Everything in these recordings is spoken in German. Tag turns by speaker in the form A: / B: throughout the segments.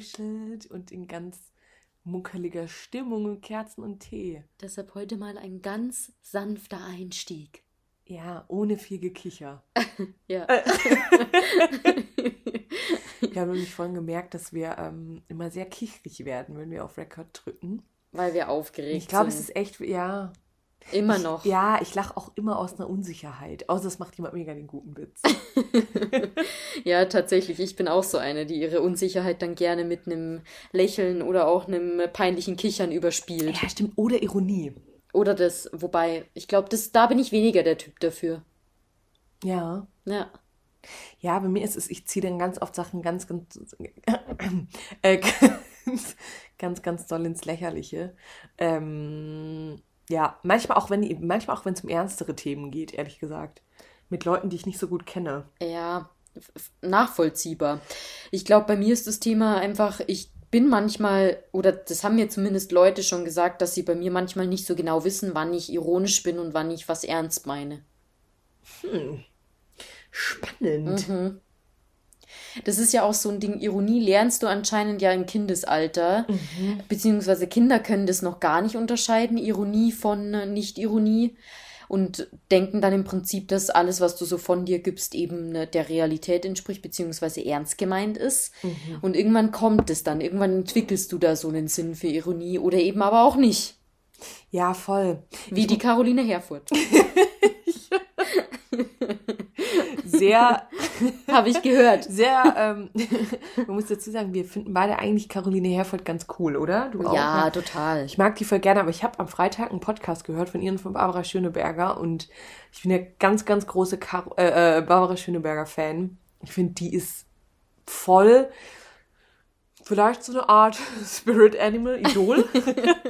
A: eingekuschelt und in ganz muckeliger Stimmung und Kerzen und Tee.
B: Deshalb heute mal ein ganz sanfter Einstieg.
A: Ja, ohne viel Gekicher.
B: Ja.
A: Wir haben nämlich vorhin gemerkt, dass wir ähm, immer sehr kichrig werden, wenn wir auf Record drücken.
B: Weil wir aufgeregt
A: Ich glaube, es
B: sind.
A: ist echt, ja.
B: Immer
A: ich,
B: noch.
A: Ja, ich lache auch immer aus einer Unsicherheit. Außer es macht jemand mega den guten Witz.
B: Ja, tatsächlich. Ich bin auch so eine, die ihre Unsicherheit dann gerne mit einem Lächeln oder auch einem peinlichen Kichern überspielt.
A: ja, stimmt. Oder Ironie.
B: Oder das, wobei, ich glaube, da bin ich weniger der Typ dafür.
A: Ja.
B: Ja.
A: Ja, bei mir ist es, ich ziehe dann ganz oft Sachen ganz, ganz, äh, ganz, ganz, ganz doll ins Lächerliche. Ähm, ja, manchmal auch, wenn, manchmal auch, wenn es um ernstere Themen geht, ehrlich gesagt. Mit Leuten, die ich nicht so gut kenne.
B: Ja, nachvollziehbar. Ich glaube, bei mir ist das Thema einfach, ich bin manchmal, oder das haben mir zumindest Leute schon gesagt, dass sie bei mir manchmal nicht so genau wissen, wann ich ironisch bin und wann ich was ernst meine.
A: Spannend.
B: Mhm. Das ist ja auch so ein Ding, Ironie lernst du anscheinend ja im Kindesalter, beziehungsweise Kinder können das noch gar nicht unterscheiden, Ironie von äh, Nicht-Ironie und denken dann im Prinzip, dass alles, was du so von dir gibst, eben äh, der Realität entspricht, beziehungsweise ernst gemeint ist. Und irgendwann kommt es dann, irgendwann entwickelst du da so einen Sinn für Ironie oder eben aber auch nicht.
A: Ja, voll.
B: Wie die Caroline Herfurth.
A: Sehr,
B: Habe ich gehört.
A: sehr, ähm, man muss dazu sagen, wir finden beide eigentlich Caroline Herfurth ganz cool, oder? Du auch?
B: Ja,
A: ne?
B: total.
A: Ich mag die voll gerne, aber ich habe am Freitag einen Podcast gehört von ihr und von Barbara Schöneberger und ich bin ja ganz, ganz große Car äh, äh, Barbara Schöneberger Fan. Ich finde, die ist voll vielleicht so eine Art Spirit Animal, Idol.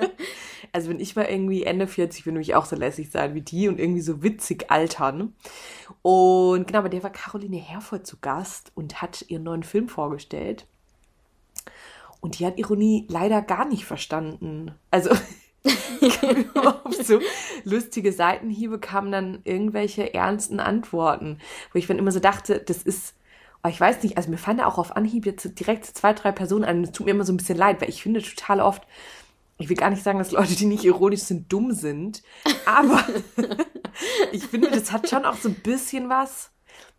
A: also wenn ich mal irgendwie Ende 40 bin, will ich auch so lässig sein wie die und irgendwie so witzig altern. Und genau, bei der war Caroline Herfurth zu Gast und hat ihren neuen Film vorgestellt. Und die hat Ironie leider gar nicht verstanden. Also auf so lustige Seitenhiebe kamen dann irgendwelche ernsten Antworten, wo ich dann immer so dachte, das ist, oh, ich weiß nicht, also mir fallen auch auf Anhieb jetzt direkt zwei, drei Personen an. Es tut mir immer so ein bisschen leid, weil ich finde total oft, ich will gar nicht sagen, dass Leute, die nicht ironisch sind, dumm sind, aber ich finde, das hat schon auch so ein bisschen was.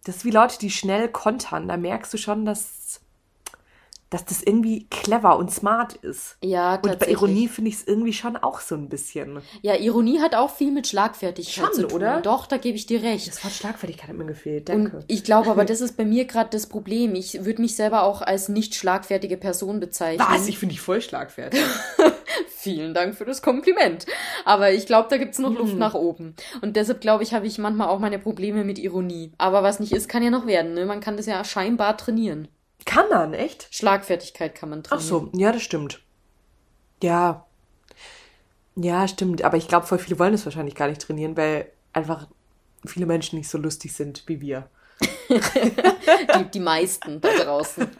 A: Das ist wie Leute, die schnell kontern. Da merkst du schon, dass, dass das irgendwie clever und smart ist.
B: Ja,
A: Und bei
B: tatsächlich.
A: Ironie finde ich es irgendwie schon auch so ein bisschen.
B: Ja, Ironie hat auch viel mit Schlagfertigkeit
A: Schon,
B: zu tun.
A: oder?
B: Doch, da gebe ich dir recht.
A: Das Wort Schlagfertigkeit hat mir gefehlt.
B: Und
A: Danke.
B: ich glaube aber, das ist bei mir gerade das Problem. Ich würde mich selber auch als nicht schlagfertige Person bezeichnen.
A: Was? Ich finde dich voll schlagfertig.
B: Vielen Dank für das Kompliment. Aber ich glaube, da gibt's noch
A: Mhm.
B: Luft nach oben. Und deshalb glaube ich, habe ich manchmal auch meine Probleme mit Ironie. Aber was nicht ist, kann ja noch werden. Ne? Man kann das ja scheinbar trainieren.
A: Kann man, echt?
B: Schlagfertigkeit kann man
A: Ach
B: trainieren.
A: so, ja, das stimmt. Ja. Ja, stimmt. Aber ich glaube, voll viele wollen das wahrscheinlich gar nicht trainieren, weil einfach viele Menschen nicht so lustig sind wie wir.
B: Die, die meisten da draußen.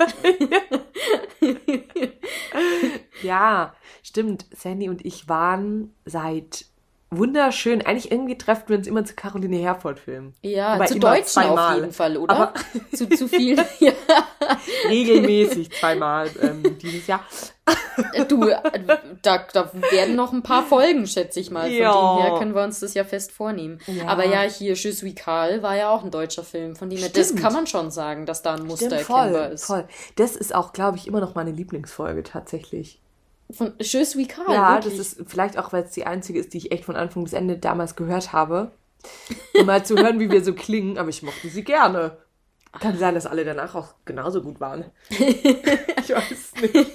A: Ja, stimmt. Sandy und ich waren seit wunderschön. Eigentlich irgendwie treffen wir uns immer zu Caroline Herford-Filmen.
B: Ja,
A: Aber
B: zu Deutschen auf
A: zweimal.
B: jeden Fall, oder?
A: Aber-
B: zu, zu viel. Ja.
A: Regelmäßig zweimal ähm, dieses Jahr.
B: Du, äh, da, da werden noch ein paar Folgen, schätze ich mal. Von
A: Ja.
B: dem her können wir uns das ja fest vornehmen.
A: Ja.
B: Aber ja, hier Je suis Karl war ja auch ein deutscher Film. Von dem her, das kann man schon sagen, dass da ein Muster
A: Stimmt,
B: erkennbar
A: voll,
B: ist.
A: voll. Das ist auch, glaube ich, immer noch meine Lieblingsfolge tatsächlich.
B: Von Je suis Karl,
A: Ja,
B: wirklich.
A: das ist vielleicht auch, weil es die einzige ist, die ich echt von Anfang bis Ende damals gehört habe. Um mal zu hören, wie wir so klingen, aber ich mochte sie gerne. Kann sein, dass alle danach auch genauso gut waren. ich weiß nicht.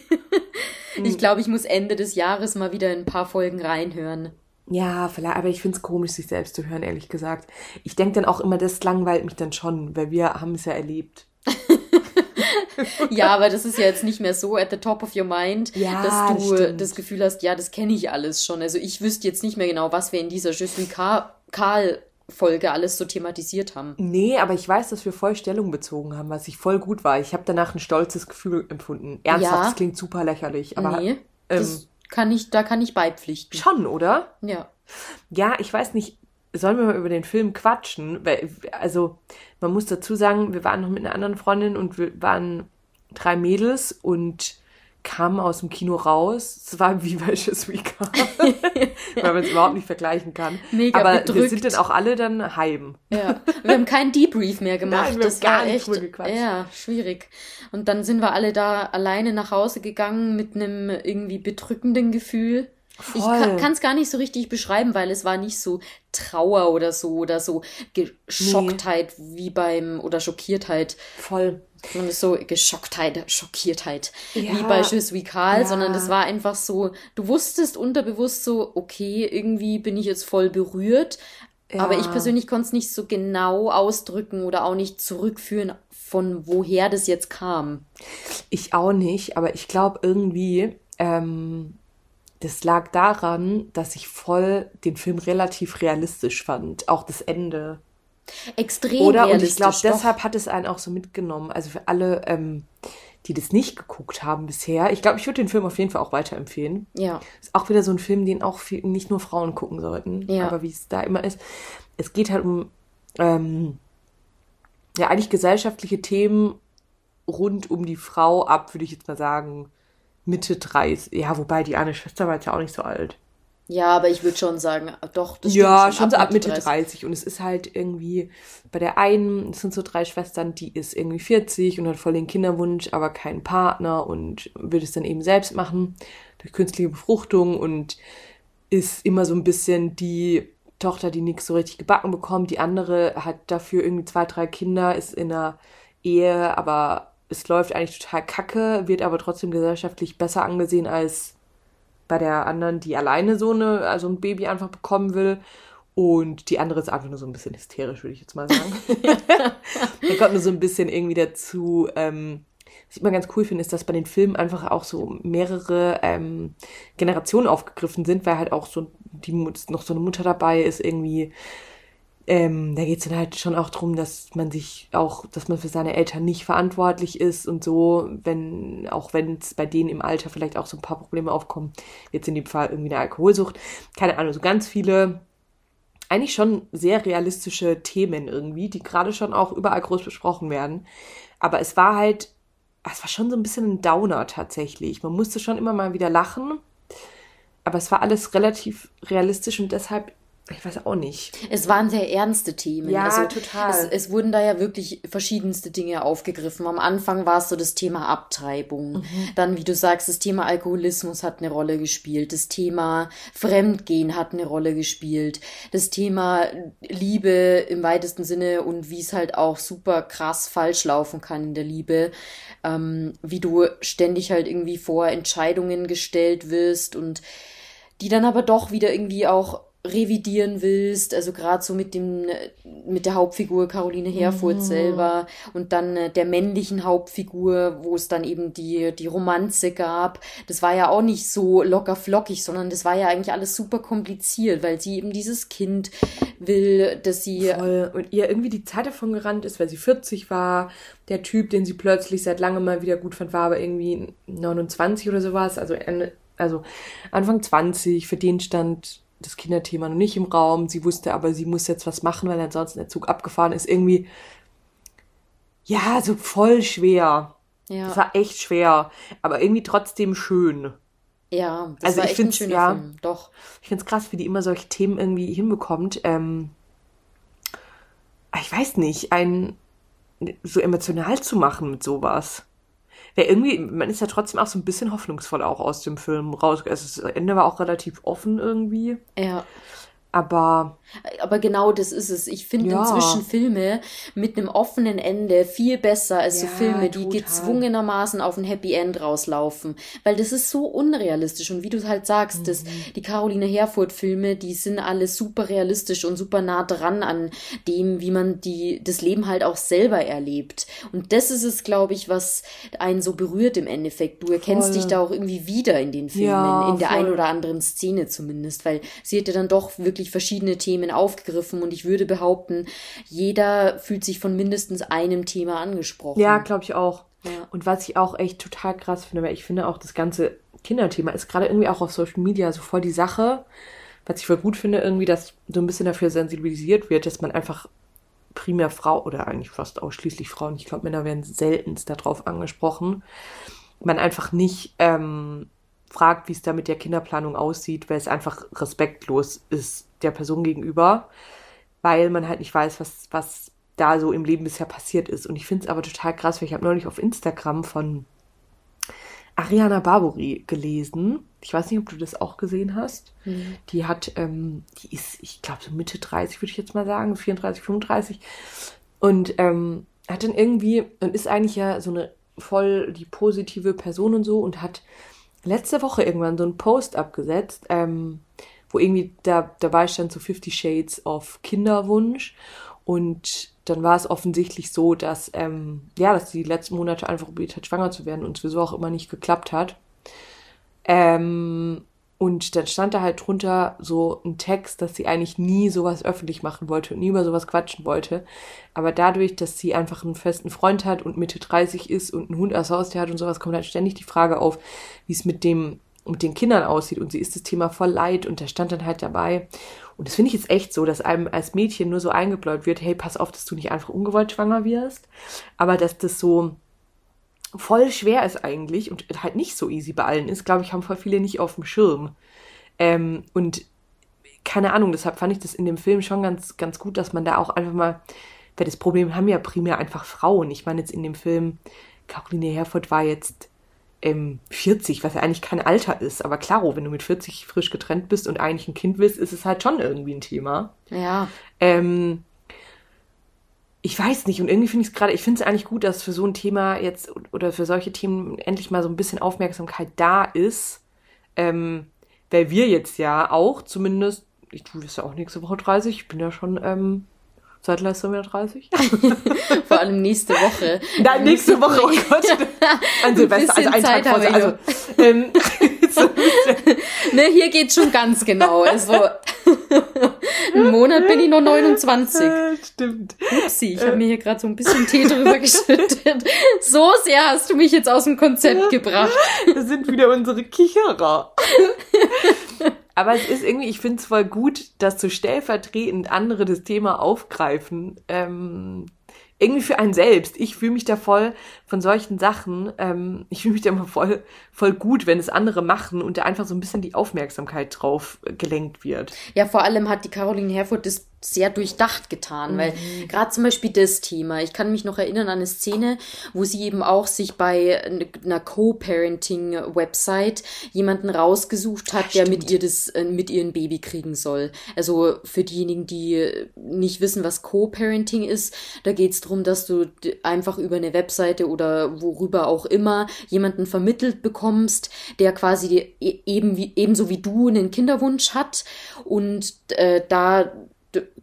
B: Ich glaube, ich muss Ende des Jahres mal wieder in ein paar Folgen reinhören.
A: Ja, vielleicht, aber ich finde es komisch, sich selbst zu hören, ehrlich gesagt. Ich denke dann auch immer, das langweilt mich dann schon, weil wir haben es ja erlebt.
B: Ja, aber das ist ja jetzt nicht mehr so at the top of your mind,
A: Ja,
B: dass
A: das
B: du
A: stimmt.
B: das Gefühl hast, ja, das kenne ich alles schon. Also ich wüsste jetzt nicht mehr genau, was wir in dieser Je suis Karl Folge alles so thematisiert haben.
A: Nee, aber ich weiß, dass wir voll Stellung bezogen haben, was ich voll gut war. Ich habe danach ein stolzes Gefühl empfunden. Ernsthaft,
B: Ja.
A: das klingt super lächerlich, aber
B: nee, das
A: ähm,
B: kann ich, da kann ich beipflichten.
A: schon, oder?
B: Ja.
A: Ja, ich weiß nicht, sollen wir mal über den Film quatschen? Weil, also, man muss dazu sagen, wir waren noch mit einer anderen Freundin und wir waren drei Mädels und kamen aus dem Kino raus. Es war wie bei Je Week, weil man es überhaupt nicht vergleichen kann. Mega Aber bedrückt. wir sind dann auch alle dann heim.
B: Ja, wir haben keinen Debrief mehr gemacht. Nein, wir das gar war echt, ja, schwierig. Und dann sind wir alle da alleine nach Hause gegangen mit einem irgendwie bedrückenden Gefühl. Voll. Ich kann es gar nicht so richtig beschreiben, weil es war nicht so Trauer oder so oder so Geschocktheit nee. wie beim oder Schockiertheit. Voll. Und so Geschocktheit, Schockiertheit, ja. wie bei Tschüss wie Karl, ja. sondern das war einfach so, du wusstest unterbewusst so, okay, irgendwie bin ich jetzt voll berührt, ja. aber ich persönlich konnte es nicht so genau ausdrücken oder auch nicht zurückführen, von woher das jetzt kam.
A: Ich auch nicht, aber ich glaube irgendwie, ähm, das lag daran, dass ich voll den Film relativ realistisch fand. Auch das Ende. Extrem Oder? realistisch. Und ich glaube, deshalb hat es einen auch so mitgenommen. Also für alle, ähm, die das nicht geguckt haben bisher. Ich glaube, ich würde den Film auf jeden Fall auch weiterempfehlen. Ja. Ist auch wieder so ein Film, den auch viel, nicht nur Frauen gucken sollten. Ja. Aber wie es da immer ist. Es geht halt um, ähm, ja, eigentlich gesellschaftliche Themen rund um die Frau ab, würde ich jetzt mal sagen. Mitte 30. Ja, wobei die eine Schwester war jetzt ja auch nicht so alt.
B: Ja, aber ich würde schon sagen, doch,
A: das Ja, schon, schon so ab Mitte 30. 30. Und es ist halt irgendwie, bei der einen, es sind so drei Schwestern, die ist irgendwie 40 und hat voll den Kinderwunsch, aber keinen Partner und will es dann eben selbst machen durch künstliche Befruchtung und ist immer so ein bisschen die Tochter, die nichts so richtig gebacken bekommt. Die andere hat dafür irgendwie zwei, drei Kinder, ist in einer Ehe, aber es läuft eigentlich total kacke, wird aber trotzdem gesellschaftlich besser angesehen als bei der anderen, die alleine so eine, also ein Baby einfach bekommen will. Und die andere ist einfach nur so ein bisschen hysterisch, würde ich jetzt mal sagen. da kommt nur so ein bisschen irgendwie dazu. Ähm, was ich immer ganz cool finde, ist, dass bei den Filmen einfach auch so mehrere ähm, Generationen aufgegriffen sind, weil halt auch so die noch so eine Mutter dabei ist, irgendwie ähm, da geht es dann halt schon auch darum, dass man sich auch, dass man für seine Eltern nicht verantwortlich ist und so, wenn, auch wenn es bei denen im Alter vielleicht auch so ein paar Probleme aufkommen, jetzt in dem Fall irgendwie eine Alkoholsucht, keine Ahnung, so ganz viele, eigentlich schon sehr realistische Themen irgendwie, die gerade schon auch überall groß besprochen werden. Aber es war halt, es war schon so ein bisschen ein Downer tatsächlich. Man musste schon immer mal wieder lachen. Aber es war alles relativ realistisch und deshalb ich weiß auch nicht.
B: Es waren sehr ernste Themen. Ja, also total. Es, es, wurden da ja wirklich verschiedenste Dinge aufgegriffen. Am Anfang war es so das Thema Abtreibung. Mhm. Dann, wie du sagst, das Thema Alkoholismus hat eine Rolle gespielt. Das Thema Fremdgehen hat eine Rolle gespielt. Das Thema Liebe im weitesten Sinne und wie es halt auch super krass falsch laufen kann in der Liebe. Ähm, wie du ständig halt irgendwie vor Entscheidungen gestellt wirst und die dann aber doch wieder irgendwie auch revidieren willst, also gerade so mit dem mit der Hauptfigur Caroline Herfurth mhm. selber und dann äh, der männlichen Hauptfigur, wo es dann eben die die Romanze gab. Das war ja auch nicht so locker flockig, sondern das war ja eigentlich alles super kompliziert, weil sie eben dieses Kind will, dass sie
A: Voll. und ihr irgendwie die Zeit davon gerannt ist, weil sie 40 war. Der Typ, den sie plötzlich seit langem mal wieder gut fand, war aber irgendwie 29 oder sowas, also Ende also Anfang 20, für den stand das Kinderthema noch nicht im Raum. Sie wusste aber, sie muss jetzt was machen, weil ansonsten der Zug abgefahren ist. Irgendwie, ja, so voll schwer. Ja. Das war echt schwer, aber irgendwie trotzdem schön. Ja, das also war echt ein schöner ja, Film, doch. Ich finde es krass, wie die immer solche Themen irgendwie hinbekommt. Ähm, ich weiß nicht, einen so emotional zu machen mit sowas ja, irgendwie, man ist ja trotzdem auch so ein bisschen hoffnungsvoll auch aus dem Film raus. Also das Ende war auch relativ offen irgendwie. Ja. Aber.
B: Aber genau das ist es. Ich finde ja. inzwischen Filme mit einem offenen Ende viel besser als ja, so Filme, die total. gezwungenermaßen auf ein Happy End rauslaufen. Weil das ist so unrealistisch. Und wie du halt sagst, mhm. das, die Caroline Herfurth-Filme, die sind alle super realistisch und super nah dran an dem, wie man die, das Leben halt auch selber erlebt. Und das ist es, glaube ich, was einen so berührt im Endeffekt. Du erkennst voll. dich da auch irgendwie wieder in den Filmen, ja, in der voll. ein oder anderen Szene zumindest, weil sie hätte dann doch wirklich wirklich verschiedene Themen aufgegriffen und ich würde behaupten, jeder fühlt sich von mindestens einem Thema angesprochen.
A: Ja, glaube ich auch. Ja. Und was ich auch echt total krass finde, weil ich finde auch das ganze Kinderthema ist gerade irgendwie auch auf Social Media so voll die Sache, was ich voll gut finde, irgendwie, dass so ein bisschen dafür sensibilisiert wird, dass man einfach primär Frau oder eigentlich fast ausschließlich Frauen, ich glaube, Männer werden seltenst darauf angesprochen, man einfach nicht ähm, fragt, wie es da mit der Kinderplanung aussieht, weil es einfach respektlos ist der Person gegenüber, weil man halt nicht weiß, was, was da so im Leben bisher passiert ist. Und ich finde es aber total krass, weil ich habe neulich auf Instagram von Ariana Barbori gelesen. Ich weiß nicht, ob du das auch gesehen hast. Mhm. Die hat, ähm, die ist, ich glaube, so Mitte 30, würde ich jetzt mal sagen, 34, 35. Und ähm, hat dann irgendwie, und ist eigentlich ja so eine voll die positive Person und so und hat letzte Woche irgendwann so einen Post abgesetzt, ähm, wo irgendwie da, dabei stand so 50 Shades of Kinderwunsch. Und dann war es offensichtlich so, dass, ähm, ja, dass sie die letzten Monate einfach probiert hat, schwanger zu werden und sowieso auch immer nicht geklappt hat. Ähm, und dann stand da halt drunter so ein Text, dass sie eigentlich nie sowas öffentlich machen wollte und nie über sowas quatschen wollte. Aber dadurch, dass sie einfach einen festen Freund hat und Mitte 30 ist und einen Hund als Haustier hat und sowas, kommt halt ständig die Frage auf, wie es mit dem, mit den Kindern aussieht. Und sie ist das Thema voll leid und der stand dann halt dabei. Und das finde ich jetzt echt so, dass einem als Mädchen nur so eingebläut wird, hey, pass auf, dass du nicht einfach ungewollt schwanger wirst. Aber dass das so, voll schwer ist eigentlich und halt nicht so easy bei allen ist, glaube ich, haben voll viele nicht auf dem Schirm. Ähm, und keine Ahnung, deshalb fand ich das in dem Film schon ganz, ganz gut, dass man da auch einfach mal, weil das Problem haben ja primär einfach Frauen. Ich meine jetzt in dem Film, Caroline Herford war jetzt ähm, 40, was ja eigentlich kein Alter ist. Aber klaro, wenn du mit 40 frisch getrennt bist und eigentlich ein Kind willst, ist es halt schon irgendwie ein Thema. Ja. Ähm, ich weiß nicht, und irgendwie finde ich es gerade, ich finde es eigentlich gut, dass für so ein Thema jetzt oder für solche Themen endlich mal so ein bisschen Aufmerksamkeit da ist. Ähm, weil wir jetzt ja auch zumindest, ich tue das ja auch nächste Woche 30, ich bin ja schon ähm, seit letztem Jahr 30.
B: Vor allem nächste Woche.
A: Nein, nächste Woche, oh Gott. An Silvester, also ein Tag vor, also, ähm,
B: so ne, hier geht schon ganz genau. Also, einen Monat bin ich noch 29.
A: Stimmt.
B: Upsi, ich habe mir hier gerade so ein bisschen Tee drüber geschüttet. So sehr hast du mich jetzt aus dem Konzept gebracht.
A: Das sind wieder unsere Kicherer. Aber es ist irgendwie, ich finde es voll gut, dass so stellvertretend andere das Thema aufgreifen. Ähm, irgendwie für einen selbst. Ich fühle mich da voll von solchen Sachen, ähm, ich fühle mich da immer voll, voll gut, wenn es andere machen und da einfach so ein bisschen die Aufmerksamkeit drauf gelenkt wird.
B: Ja, vor allem hat die Caroline Herfurth das sehr durchdacht getan, mhm. weil gerade zum Beispiel das Thema, ich kann mich noch erinnern an eine Szene, wo sie eben auch sich bei einer Co-Parenting-Website jemanden rausgesucht hat, der mit ihr das, äh, mit ihren Baby kriegen soll. Also für diejenigen, die nicht wissen, was Co-Parenting ist, da geht es darum, dass du einfach über eine Webseite oder worüber auch immer jemanden vermittelt bekommst, der quasi e-, eben wie, ebenso wie du einen Kinderwunsch hat. Und äh, da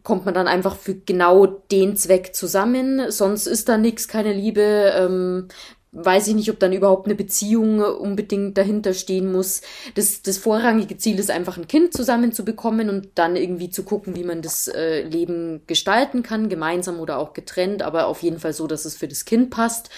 B: kommt man dann einfach für genau den Zweck zusammen, sonst ist da nichts, keine Liebe, ähm, weiß ich nicht, ob dann überhaupt eine Beziehung unbedingt dahinter stehen muss. Das, das vorrangige Ziel ist einfach ein Kind zusammenzubekommen und dann irgendwie zu gucken, wie man das äh, Leben gestalten kann, gemeinsam oder auch getrennt, aber auf jeden Fall so, dass es für das Kind passt.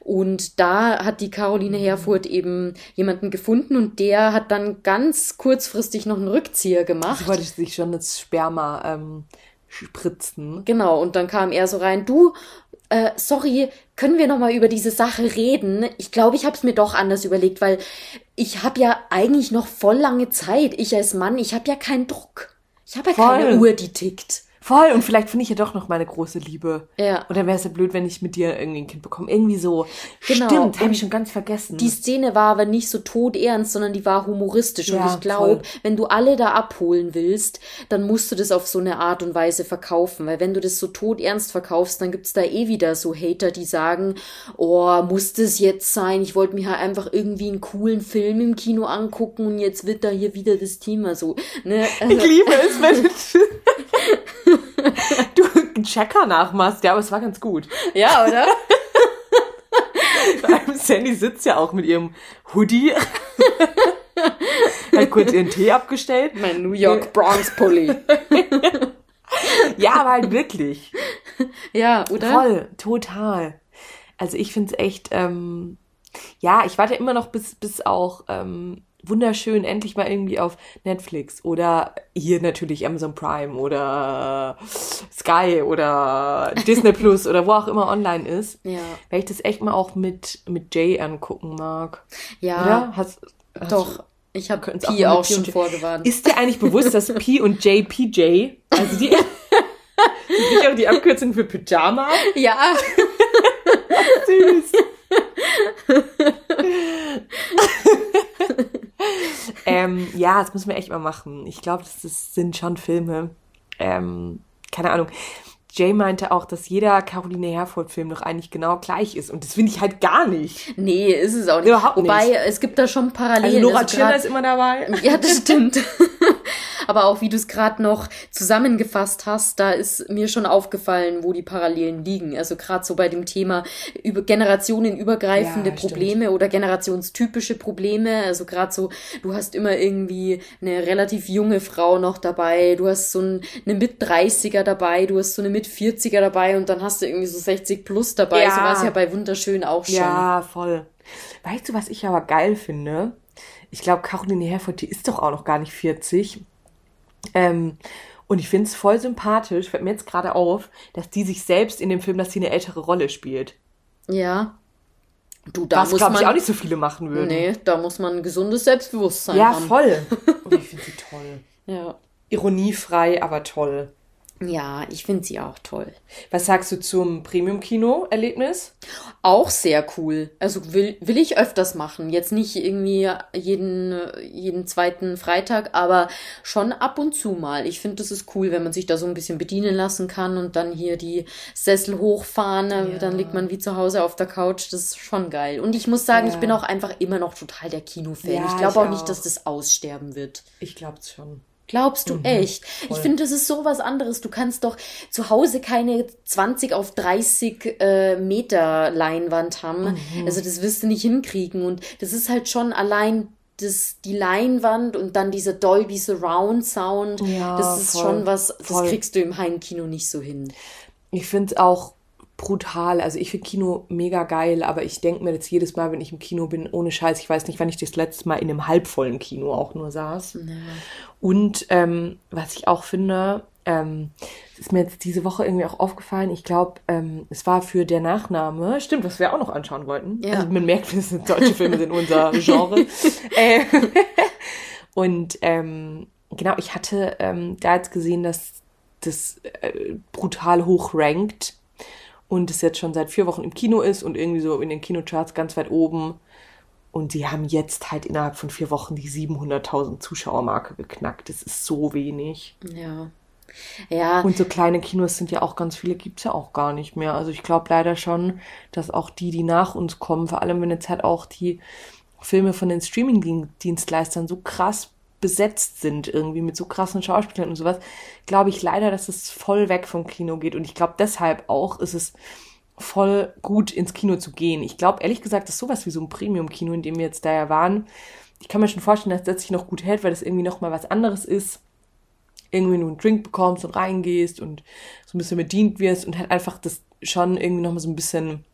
B: Und da hat die Caroline. Herfurth eben jemanden gefunden und der hat dann ganz kurzfristig noch einen Rückzieher gemacht.
A: Sie wollte sich schon das Sperma ähm, spritzen.
B: Genau, und dann kam er so rein, du, äh, sorry, können wir noch mal über diese Sache reden? Ich glaube, ich habe es mir doch anders überlegt, weil ich habe ja eigentlich noch voll lange Zeit. Ich als Mann, ich habe ja keinen Druck. Ich habe ja voll. keine Uhr, die tickt.
A: Voll, und vielleicht finde ich ja doch noch meine große Liebe. Ja. Und dann wäre es ja blöd, wenn ich mit dir irgendwie ein Kind bekomme. Irgendwie so. Genau. Stimmt, habe ich schon ganz vergessen.
B: Die Szene war aber nicht so todernst, sondern die war humoristisch. Ja, und ich glaube, wenn du alle da abholen willst, dann musst du das auf so eine Art und Weise verkaufen. Weil wenn du das so todernst verkaufst, dann gibt's da eh wieder so Hater, die sagen, oh, muss das jetzt sein? Ich wollte mir halt einfach irgendwie einen coolen Film im Kino angucken und jetzt wird da hier wieder das Thema so. Ne?
A: Also, ich liebe es, wenn du einen Checker nachmachst. Ja, aber es war ganz gut.
B: Ja, oder?
A: Sandy sitzt ja auch mit ihrem Hoodie. Hat kurz ihren Tee abgestellt.
B: Mein New York Bronx Pulli.
A: ja, aber halt wirklich.
B: Ja, oder?
A: Voll, total. Also ich finde es echt, ähm, ja, ich warte immer noch, bis, bis auch ähm, wunderschön endlich mal irgendwie auf Netflix oder hier natürlich Amazon Prime oder Sky oder Disney Plus oder wo auch immer online ist,
B: Ja.
A: weil ich das echt mal auch mit, mit Jay angucken mag.
B: Ja,
A: Oder? Hast, hast
B: doch. Ich habe
A: auch
B: Pi auch
A: Pi
B: schon vorgewarnt.
A: Ist dir eigentlich bewusst, dass P und J PJ, also die, nicht auch die Abkürzung für Pyjama?
B: ja,
A: Süß. ähm, ja, das müssen wir echt mal machen. Ich glaube, das, das sind schon Filme. Ähm, keine Ahnung. Jay meinte auch, dass jeder Caroline Herford-Film doch eigentlich genau gleich ist. Und das finde ich halt gar nicht.
B: nee, ist es auch nicht.
A: Überhaupt
B: Wobei,
A: nicht.
B: es gibt da schon Parallelen.
A: Also Nora
B: Also
A: Tschirner ist immer dabei.
B: Ja, das stimmt. Aber auch wie du es gerade noch zusammengefasst hast, da ist mir schon aufgefallen, wo die Parallelen liegen. Also gerade so bei dem Thema über generationenübergreifende
A: Ja, stimmt.
B: Probleme oder generationstypische Probleme. Also gerade so, du hast immer irgendwie eine relativ junge Frau noch dabei, du hast so ein, eine Mit-30er dabei, du hast so eine Mit-40er dabei und dann hast du irgendwie so 60 plus dabei.
A: Ja.
B: So war es ja bei Wunderschön auch schon.
A: Ja, voll. Weißt du, was ich aber geil finde? Ich glaube, Caroline Herford, die ist doch auch noch gar nicht 40. Ähm, und ich finde es voll sympathisch, fällt mir jetzt gerade auf, dass die sich selbst in dem Film, dass sie eine ältere Rolle spielt.
B: Ja. Du, da
A: Was,
B: muss
A: glaube ich,
B: man
A: auch nicht so viele machen würden.
B: Nee, da muss man ein gesundes Selbstbewusstsein
A: ja,
B: haben.
A: voll. Und ich finde sie toll.
B: Ja.
A: Ironiefrei, aber toll.
B: Ja, ich finde sie auch toll.
A: Was sagst du zum Premium-Kino-Erlebnis?
B: Auch sehr cool. Also will, will ich öfters machen. Jetzt nicht irgendwie jeden, jeden zweiten Freitag, aber schon ab und zu mal. Ich finde, das ist cool, wenn man sich da so ein bisschen bedienen lassen kann und dann hier die Sessel hochfahren.
A: Ja.
B: Dann liegt man wie zu Hause auf der Couch. Das ist schon geil. Und ich muss sagen,
A: Ja.
B: ich bin auch einfach immer noch total der Kinofan.
A: Ja,
B: ich glaube
A: ich
B: auch nicht,
A: auch.
B: dass das aussterben wird.
A: Ich glaube es schon.
B: Glaubst du echt? Ich
A: voll.
B: finde, das ist so was anderes. Du kannst doch zu Hause keine 20 auf 30 äh, Meter Leinwand haben.
A: Mhm.
B: Also das wirst du nicht hinkriegen. Und das ist halt schon allein das, die Leinwand und dann dieser Dolby Surround Sound.
A: Ja,
B: das ist
A: voll,
B: schon was, das
A: voll.
B: kriegst du im Heimkino nicht so hin.
A: Ich finde es auch brutal. Also ich finde Kino mega geil, aber ich denke mir jetzt jedes Mal, wenn ich im Kino bin, ohne Scheiß, ich weiß nicht, wann ich das letzte Mal in einem halbvollen Kino auch nur saß. Und ähm, was ich auch finde, ähm, ist mir jetzt diese Woche irgendwie auch aufgefallen, ich glaube, ähm, es war für der Nachname, stimmt, was wir auch noch anschauen wollten.
B: Ja.
A: Also man merkt, das sind deutsche Filme sind unser Genre. äh, und ähm, genau, ich hatte ähm, da jetzt gesehen, dass das äh, brutal hoch rankt und es jetzt schon seit vier Wochen im Kino ist und irgendwie so in den Kinocharts ganz weit oben. Und sie haben jetzt halt innerhalb von vier Wochen die 700.000 Zuschauermarke geknackt. Das ist so wenig.
B: Ja. Ja,
A: Und so kleine Kinos sind ja auch ganz viele, gibt's ja auch gar nicht mehr. Also ich glaube leider schon, dass auch die, die nach uns kommen, vor allem wenn jetzt halt auch die Filme von den Streaming-Dienstleistern so krass besetzt sind, irgendwie mit so krassen Schauspielern und sowas, glaube ich leider, dass es voll weg vom Kino geht. Und ich glaube deshalb auch ist es voll gut ins Kino zu gehen. Ich glaube ehrlich gesagt, dass sowas wie so ein Premium-Kino, in dem wir jetzt da ja waren, ich kann mir schon vorstellen, dass das sich noch gut hält, weil das irgendwie noch mal was anderes ist irgendwie nur einen Drink bekommst und reingehst und so ein bisschen bedient wirst und halt einfach das schon irgendwie nochmal so ein bisschen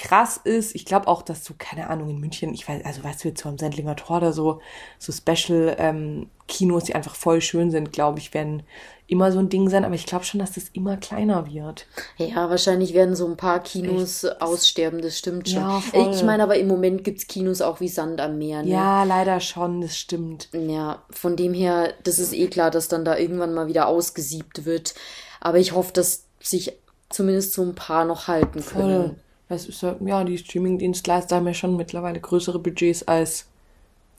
A: krass ist. Ich glaube auch, dass so, keine Ahnung, in München, ich weiß, also weißt du, jetzt so am Sendlinger Tor oder so, so Special ähm, Kinos, die einfach voll schön sind, glaube ich, werden immer so ein Ding sein, aber ich glaube schon, dass das immer kleiner wird.
B: Ja, wahrscheinlich werden so ein paar Kinos aussterben, das stimmt schon.
A: Ja,
B: ich meine, aber im Moment gibt's Kinos auch wie Sand am Meer. Ne?
A: Ja, leider schon, das stimmt.
B: Ja, von dem her, das ist eh klar, dass dann da irgendwann mal wieder ausgesiebt wird. Aber ich hoffe, dass sich zumindest so ein paar noch halten
A: Voll. Es ist ja, ja, die Streaming-Dienstleister haben ja schon mittlerweile größere Budgets als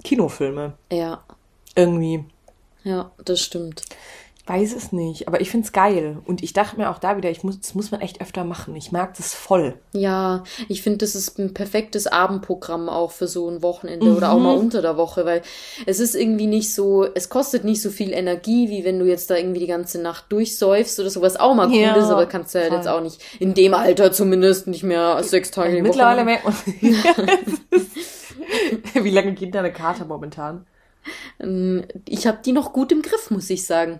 A: Kinofilme.
B: Ja,
A: Irgendwie.
B: ja, das stimmt.
A: Ich weiß es nicht, aber ich find's geil. Und ich dachte mir auch da wieder, ich muss, das muss man echt öfter machen. Ich mag das voll.
B: Ja, ich finde, das ist ein perfektes Abendprogramm auch für so ein Wochenende oder auch mal unter der Woche, weil es ist irgendwie nicht so, es kostet nicht so viel Energie, wie wenn du jetzt da irgendwie die ganze Nacht durchsäufst oder sowas auch mal cool
A: Ja,
B: ist, aber kannst du halt
A: voll.
B: jetzt auch nicht in dem Alter zumindest nicht mehr sechs Tage die Woche
A: Mittlerweile merkt man. Wie lange geht deine Karte momentan?
B: Ähm, Ich habe die noch gut im Griff, muss ich sagen.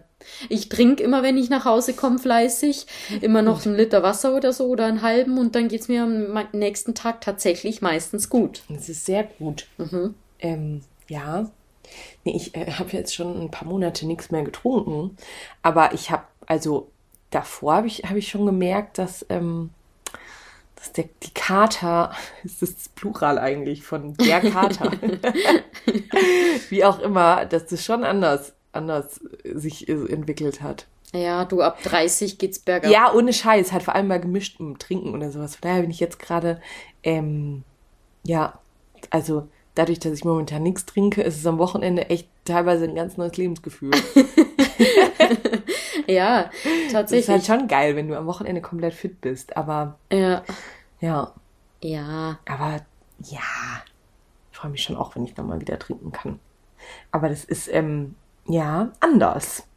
B: Ich trinke immer, wenn ich nach Hause komme, fleißig, immer noch einen Liter Wasser oder so oder einen halben und dann geht's mir am nächsten Tag tatsächlich meistens gut.
A: Das ist sehr gut.
B: Mhm.
A: Ähm, Ja. Nee, ich äh, habe jetzt schon ein paar Monate nichts mehr getrunken. Aber ich habe, also davor habe ich, hab ich schon gemerkt, dass, ähm, dass der, die Kater, ist das Plural eigentlich von der Kater, wie auch immer, dass das schon anders, anders sich entwickelt hat.
B: Ja, du ab 30 geht's bergab.
A: Ja, ohne Scheiß, halt vor allem bei gemischtem Trinken oder sowas. Von daher bin ich jetzt gerade, ähm, ja, also dadurch, dass ich momentan nichts trinke, ist es am Wochenende echt teilweise ein ganz neues Lebensgefühl.
B: ja, tatsächlich.
A: Das ist halt schon geil, wenn du am Wochenende komplett fit bist, aber.
B: Ja.
A: Ja.
B: Ja.
A: Aber ja, ich freue mich schon auch, wenn ich nochmal wieder trinken kann. Aber das ist, ähm, ja, anders.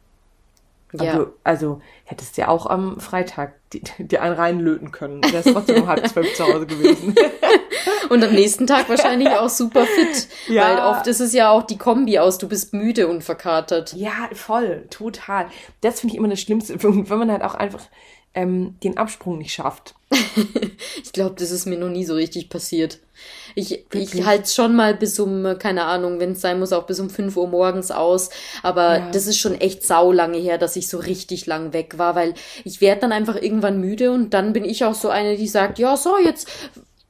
A: Ja. Also, also hättest du ja auch am Freitag die einen reinlöten können. Der ist trotzdem um halb zwölf zu Hause gewesen.
B: und am nächsten Tag wahrscheinlich auch super fit. Ja. Weil oft ist es ja auch die Kombi aus, du bist müde und verkatert.
A: Ja, voll, total. Das finde ich immer das Schlimmste, wenn man halt auch einfach ähm, den Absprung nicht schafft.
B: ich glaube, das ist mir noch nie so richtig passiert. Ich, ich halte schon mal bis um, keine Ahnung, wenn es sein muss, auch bis um 5 Uhr morgens aus. Aber ja. das ist schon echt sau lange her, dass ich so richtig lang weg war, weil ich werde dann einfach irgendwann müde und dann bin ich auch so eine, die sagt, ja, so, jetzt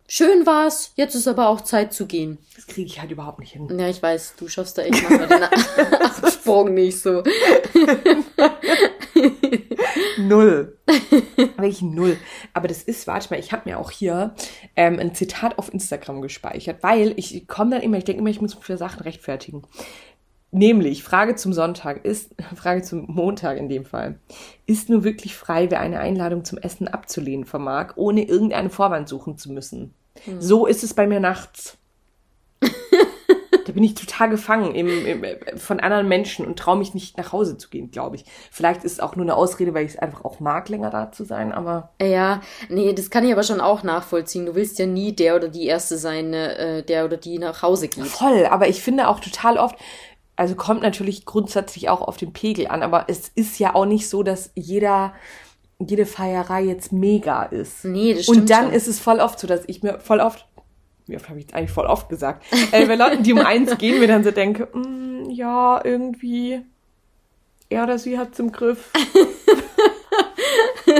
B: schön war's, jetzt ist aber auch Zeit zu gehen.
A: Das kriege ich halt überhaupt nicht hin.
B: Ja, ich weiß, du schaffst da echt manchmal den Absprung nicht so.
A: null. Wirklich null. Aber das ist, warte mal, ich habe mir auch hier ähm, ein Zitat auf Instagram gespeichert, weil ich komme dann immer, ich denke immer, ich muss mich für Sachen rechtfertigen. Nämlich, Frage zum Sonntag ist, Frage zum Montag in dem Fall. Ist nur wirklich frei, wer eine Einladung zum Essen abzulehnen vermag, ohne irgendeinen Vorwand suchen zu müssen? Hm. So ist es bei mir nachts. da bin ich total gefangen im, im, von anderen Menschen und traue mich nicht nach Hause zu gehen, glaube ich. Vielleicht ist es auch nur eine Ausrede, weil ich es einfach auch mag, länger da zu sein, aber.
B: Ja, nee, das kann ich aber schon auch nachvollziehen. Du willst ja nie der oder die Erste sein, äh, der oder die nach Hause geht.
A: Voll, aber ich finde auch total oft, also kommt natürlich grundsätzlich auch auf den Pegel an, aber es ist ja auch nicht so, dass jeder jede Feierei jetzt mega ist.
B: Nee, das stimmt.
A: Und dann schon. ist es voll oft so, dass ich mir voll oft, wie oft habe ich jetzt eigentlich voll oft gesagt, äh, bei Leuten, die um eins gehen, mir dann so denke, mm, ja, irgendwie, er oder sie hat's im Griff. ich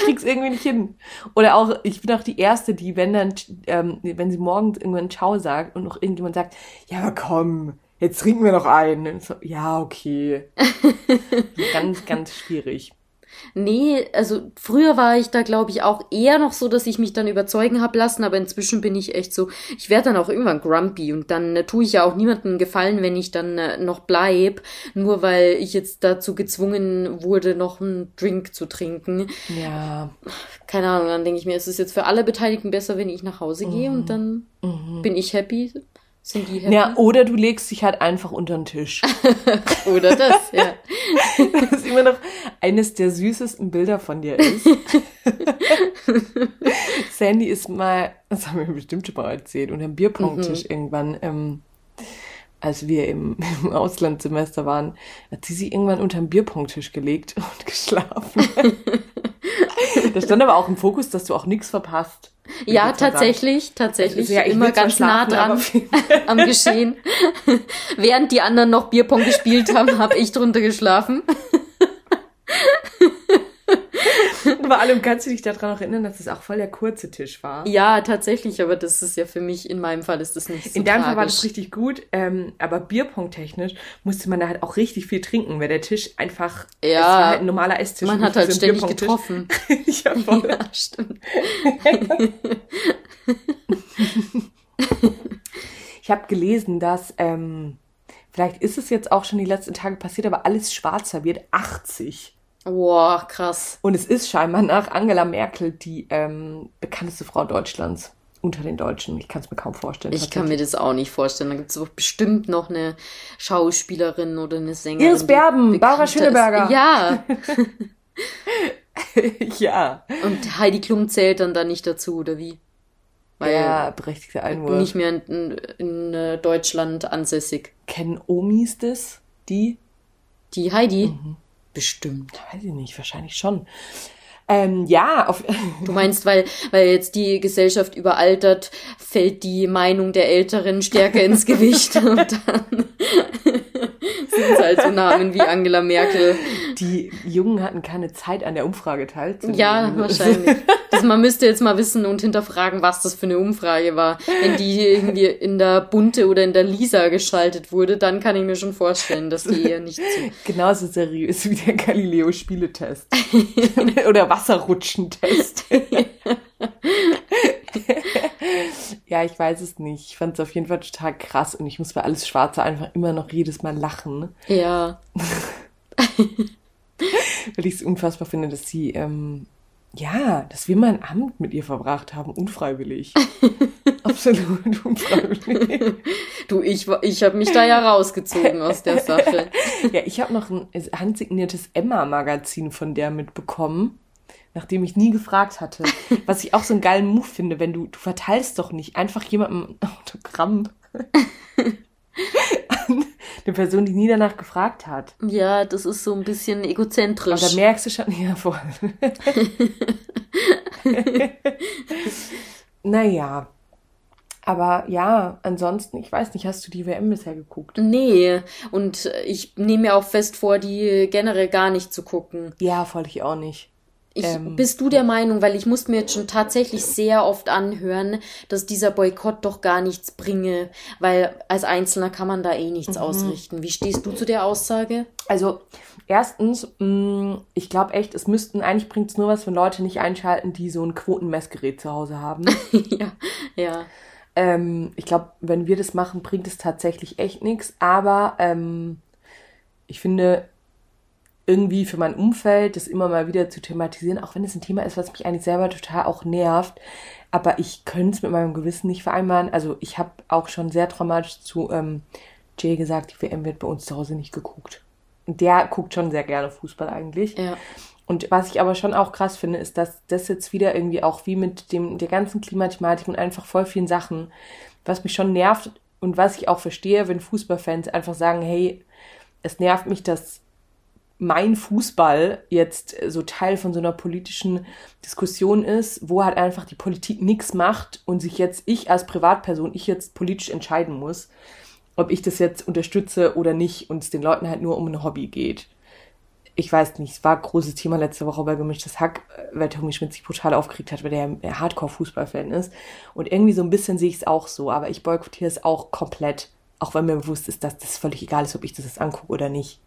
A: krieg's irgendwie nicht hin. Oder auch, ich bin auch die Erste, die, wenn dann, ähm, wenn sie morgens irgendwann Ciao sagt und noch irgendjemand sagt, ja, aber komm, jetzt trinken wir noch einen. So, ja, okay. ganz, ganz schwierig.
B: Nee, also früher war ich da, glaube ich, auch eher noch so, dass ich mich dann überzeugen hab lassen, aber inzwischen bin ich echt so, ich werde dann auch irgendwann grumpy und dann äh, tue ich ja auch niemandem gefallen, wenn ich dann äh, noch bleib, nur weil ich jetzt dazu gezwungen wurde, noch einen Drink zu trinken.
A: Ja.
B: Keine Ahnung, dann denke ich mir, es ist jetzt für alle Beteiligten besser, wenn ich nach Hause gehe mhm. und dann mhm. bin ich happy. Sind die happy?
A: Ja, oder du legst dich halt einfach unter den Tisch.
B: oder das, ja.
A: das ist immer noch eines der süßesten Bilder von dir ist. Sandy ist mal, das haben wir bestimmt schon mal erzählt, unter dem Bierpongtisch mhm. irgendwann, ähm, als wir im, im Auslandssemester waren, hat sie sich irgendwann unter dem Bierpongtisch gelegt und geschlafen. da stand aber auch im Fokus, dass du auch nichts verpasst.
B: Ja, tatsächlich, tatsächlich. Also, ja, immer ganz nah dran am Geschehen. Während die anderen noch Bierpong gespielt haben, habe ich drunter geschlafen.
A: Vor allem kannst du dich daran noch erinnern, dass es auch voll der kurze Tisch war.
B: Ja, tatsächlich, aber das ist ja für mich, in meinem Fall ist das nicht so
A: In deinem Fall war das richtig gut, ähm, aber Bierpong-technisch musste man da halt auch richtig viel trinken, weil der Tisch einfach,
B: ja, es war
A: halt ein normaler Esstisch.
B: Man hat halt ständig getroffen.
A: ja, voll.
B: Ja, stimmt.
A: ich habe gelesen, dass, ähm, vielleicht ist es jetzt auch schon die letzten Tage passiert, aber alles schwarz serviert 80.
B: Boah, krass.
A: Und es ist scheinbar nach Angela Merkel die ähm, bekannteste Frau Deutschlands unter den Deutschen. Ich kann es mir kaum vorstellen.
B: Ich kann mir das auch nicht vorstellen. Da gibt es bestimmt noch eine Schauspielerin oder eine Sängerin.
A: Iris Berben, Barbara Schöneberger.
B: Ist. Ja.
A: ja.
B: Und Heidi Klum zählt dann da nicht dazu, oder wie?
A: Weil ja, berechtigte Einwurf.
B: Nicht mehr in, in, in äh, Deutschland ansässig.
A: Kennen Omis das? Die?
B: Die Heidi?
A: Mhm.
B: Bestimmt.
A: Weiß ich nicht, wahrscheinlich schon. Ähm, ja, auf
B: Du meinst, weil, weil jetzt die Gesellschaft überaltert, fällt die Meinung der Älteren stärker ins Gewicht und dann sind halt so Namen wie Angela Merkel.
A: die Jungen hatten keine Zeit an der Umfrage teilzunehmen.
B: Ja, wahrscheinlich. Das, man müsste jetzt mal wissen und hinterfragen, was das für eine Umfrage war. Wenn die irgendwie in der Bunte oder in der Lisa geschaltet wurde, dann kann ich mir schon vorstellen, dass die eher nicht zu.
A: Genauso seriös wie der Galileo-Spieletest. Oder Wasserrutschentest. ja, ich weiß es nicht. Ich fand es auf jeden Fall total krass und ich muss bei alles Schwarze einfach immer noch jedes Mal lachen,
B: Ja.
A: weil ich es unfassbar finde, dass sie, ähm, ja, dass wir mal ein Abend mit ihr verbracht haben, unfreiwillig. Absolut unfreiwillig.
B: Du, ich, ich habe mich da ja rausgezogen aus der Sache.
A: Ja, ich habe noch ein handsigniertes Emma-Magazin von der mitbekommen, nachdem ich nie gefragt hatte. Was ich auch so einen geilen Move finde, wenn du, du verteilst doch nicht einfach jemandem ein Autogramm an eine Person, die nie danach gefragt hat.
B: Ja, das ist so ein bisschen
A: Aber
B: egozentrisch.
A: da merkst du schon, ja, voll. naja. Aber ja, ansonsten, ich weiß nicht, hast du die WM bisher geguckt?
B: Nee, und ich nehme mir auch fest vor, die generell gar nicht zu gucken.
A: Ja, voll ich auch nicht.
B: Ich,
A: Ähm,
B: bist du der Meinung, weil ich muss mir jetzt schon tatsächlich sehr oft anhören, dass dieser Boykott doch gar nichts bringe, weil als Einzelner kann man da eh nichts
A: Mhm.
B: ausrichten. Wie stehst du zu der Aussage?
A: Also, erstens, mh, ich glaube echt, es müssten, eigentlich bringt es nur was, wenn Leute nicht einschalten, die so ein Quotenmessgerät zu Hause haben.
B: ja, ja.
A: ähm, ich glaube, wenn wir das machen, bringt es tatsächlich echt nichts. Aber ähm, ich finde, irgendwie für mein Umfeld, das immer mal wieder zu thematisieren, auch wenn es ein Thema ist, was mich eigentlich selber total auch nervt. Aber ich könnte es mit meinem Gewissen nicht vereinbaren. Also ich habe auch schon sehr traumatisch zu ähm, Jay gesagt, die WM wird bei uns zu Hause nicht geguckt. Und der guckt schon sehr gerne Fußball eigentlich.
B: Ja.
A: Und was ich aber schon auch krass finde, ist, dass das jetzt wieder irgendwie auch wie mit dem, der ganzen Klimathematik und einfach voll vielen Sachen, was mich schon nervt und was ich auch verstehe, wenn Fußballfans einfach sagen, hey, es nervt mich, dass mein Fußball jetzt so Teil von so einer politischen Diskussion ist, wo halt einfach die Politik nichts macht und sich jetzt ich als Privatperson, ich jetzt politisch entscheiden muss, ob ich das jetzt unterstütze oder nicht und es den Leuten halt nur um ein Hobby geht ich weiß nicht, es war ein großes Thema letzte Woche bei Gemischtes Hack, äh, weil Tommy Schmidt sich brutal aufgeregt hat, weil der Hardcore-Fußballfan ist. Und irgendwie so ein bisschen sehe ich es auch so, aber ich boykottiere es auch komplett, auch wenn mir bewusst ist, dass das völlig egal ist, ob ich das jetzt angucke oder nicht.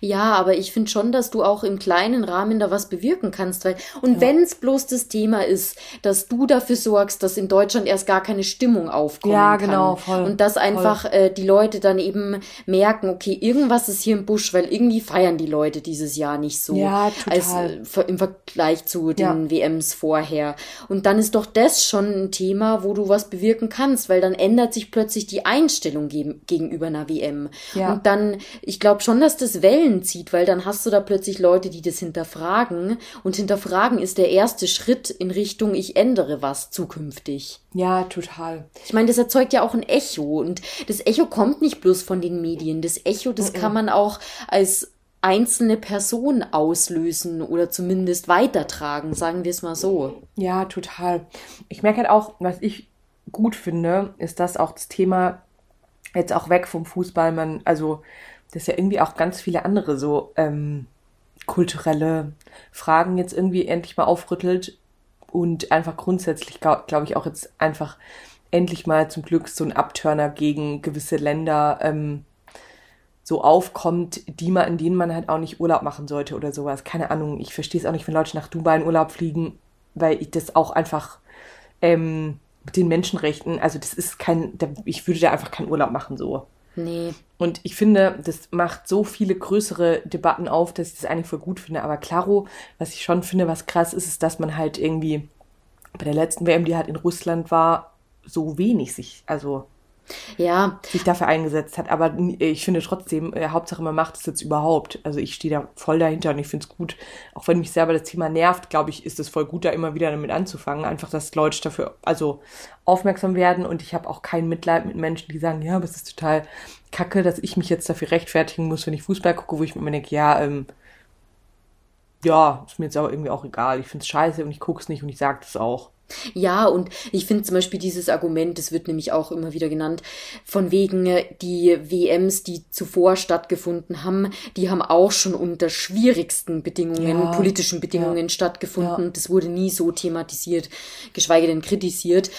B: Ja, aber ich finde schon, dass du auch im kleinen Rahmen da was bewirken kannst. Weil, und wenn es bloß das Thema ist, dass du dafür sorgst, dass in Deutschland erst gar keine Stimmung aufkommen
A: Ja,
B: kann.
A: genau, voll,
B: Und dass einfach äh, die Leute dann eben merken, okay, irgendwas ist hier im Busch, weil irgendwie feiern die Leute dieses Jahr nicht so.
A: Ja,
B: Als, äh, Im Vergleich zu den
A: Ja.
B: WMs vorher. Und dann ist doch das schon ein Thema, wo du was bewirken kannst, weil dann ändert sich plötzlich die Einstellung gegen, gegenüber einer WM.
A: Ja.
B: Und dann, ich glaube schon, dass das Wellen zieht, weil dann hast du da plötzlich Leute, die das hinterfragen. Und hinterfragen ist der erste Schritt in Richtung, ich ändere was zukünftig.
A: Ja, total.
B: Ich meine, das erzeugt ja auch ein Echo. Und das Echo kommt nicht bloß von den Medien. Das Echo, das kann man auch als einzelne Person auslösen oder zumindest weitertragen, sagen wir es mal so.
A: Ja, total. Ich merke halt auch, was ich gut finde, ist, dass auch das Thema jetzt auch weg vom Fußball, man, also, dass ja irgendwie auch ganz viele andere so ähm, kulturelle Fragen jetzt irgendwie endlich mal aufrüttelt und einfach grundsätzlich, glaube glaub ich, auch jetzt einfach endlich mal zum Glück so ein Abturner gegen gewisse Länder ähm, so aufkommt, die man, in denen man halt auch nicht Urlaub machen sollte oder sowas. Keine Ahnung, ich verstehe es auch nicht, wenn Leute nach Dubai in Urlaub fliegen, weil ich das auch einfach ähm, mit den Menschenrechten, also das ist kein, ich würde da einfach keinen Urlaub machen so.
B: Nee.
A: Und ich finde, das macht so viele größere Debatten auf, dass ich das eigentlich voll gut finde. Aber klaro, was ich schon finde, was krass ist, ist, dass man halt irgendwie bei der letzten WM, die halt in Russland war, so wenig sich, also
B: Ja,
A: sich dafür eingesetzt hat. Aber ich finde trotzdem, äh, Hauptsache man macht es jetzt überhaupt. Also ich stehe da voll dahinter und ich finde es gut. Auch wenn mich selber das Thema nervt, glaube ich, ist es voll gut, da immer wieder damit anzufangen. Einfach, dass Leute dafür also aufmerksam werden und ich habe auch kein Mitleid mit Menschen, die sagen, ja, aber es ist total kacke, dass ich mich jetzt dafür rechtfertigen muss, wenn ich Fußball gucke, wo ich mir denke, ja, ähm, ja, ist mir jetzt aber irgendwie auch egal. Ich finde es scheiße und ich gucke es nicht und ich sage das auch.
B: Ja, und ich finde zum Beispiel dieses Argument, das wird nämlich auch immer wieder genannt, von wegen äh, die WMs, die zuvor stattgefunden haben, die haben auch schon unter schwierigsten Bedingungen, ja, politischen Bedingungen ja, stattgefunden. Ja. Das wurde nie so thematisiert, geschweige denn kritisiert.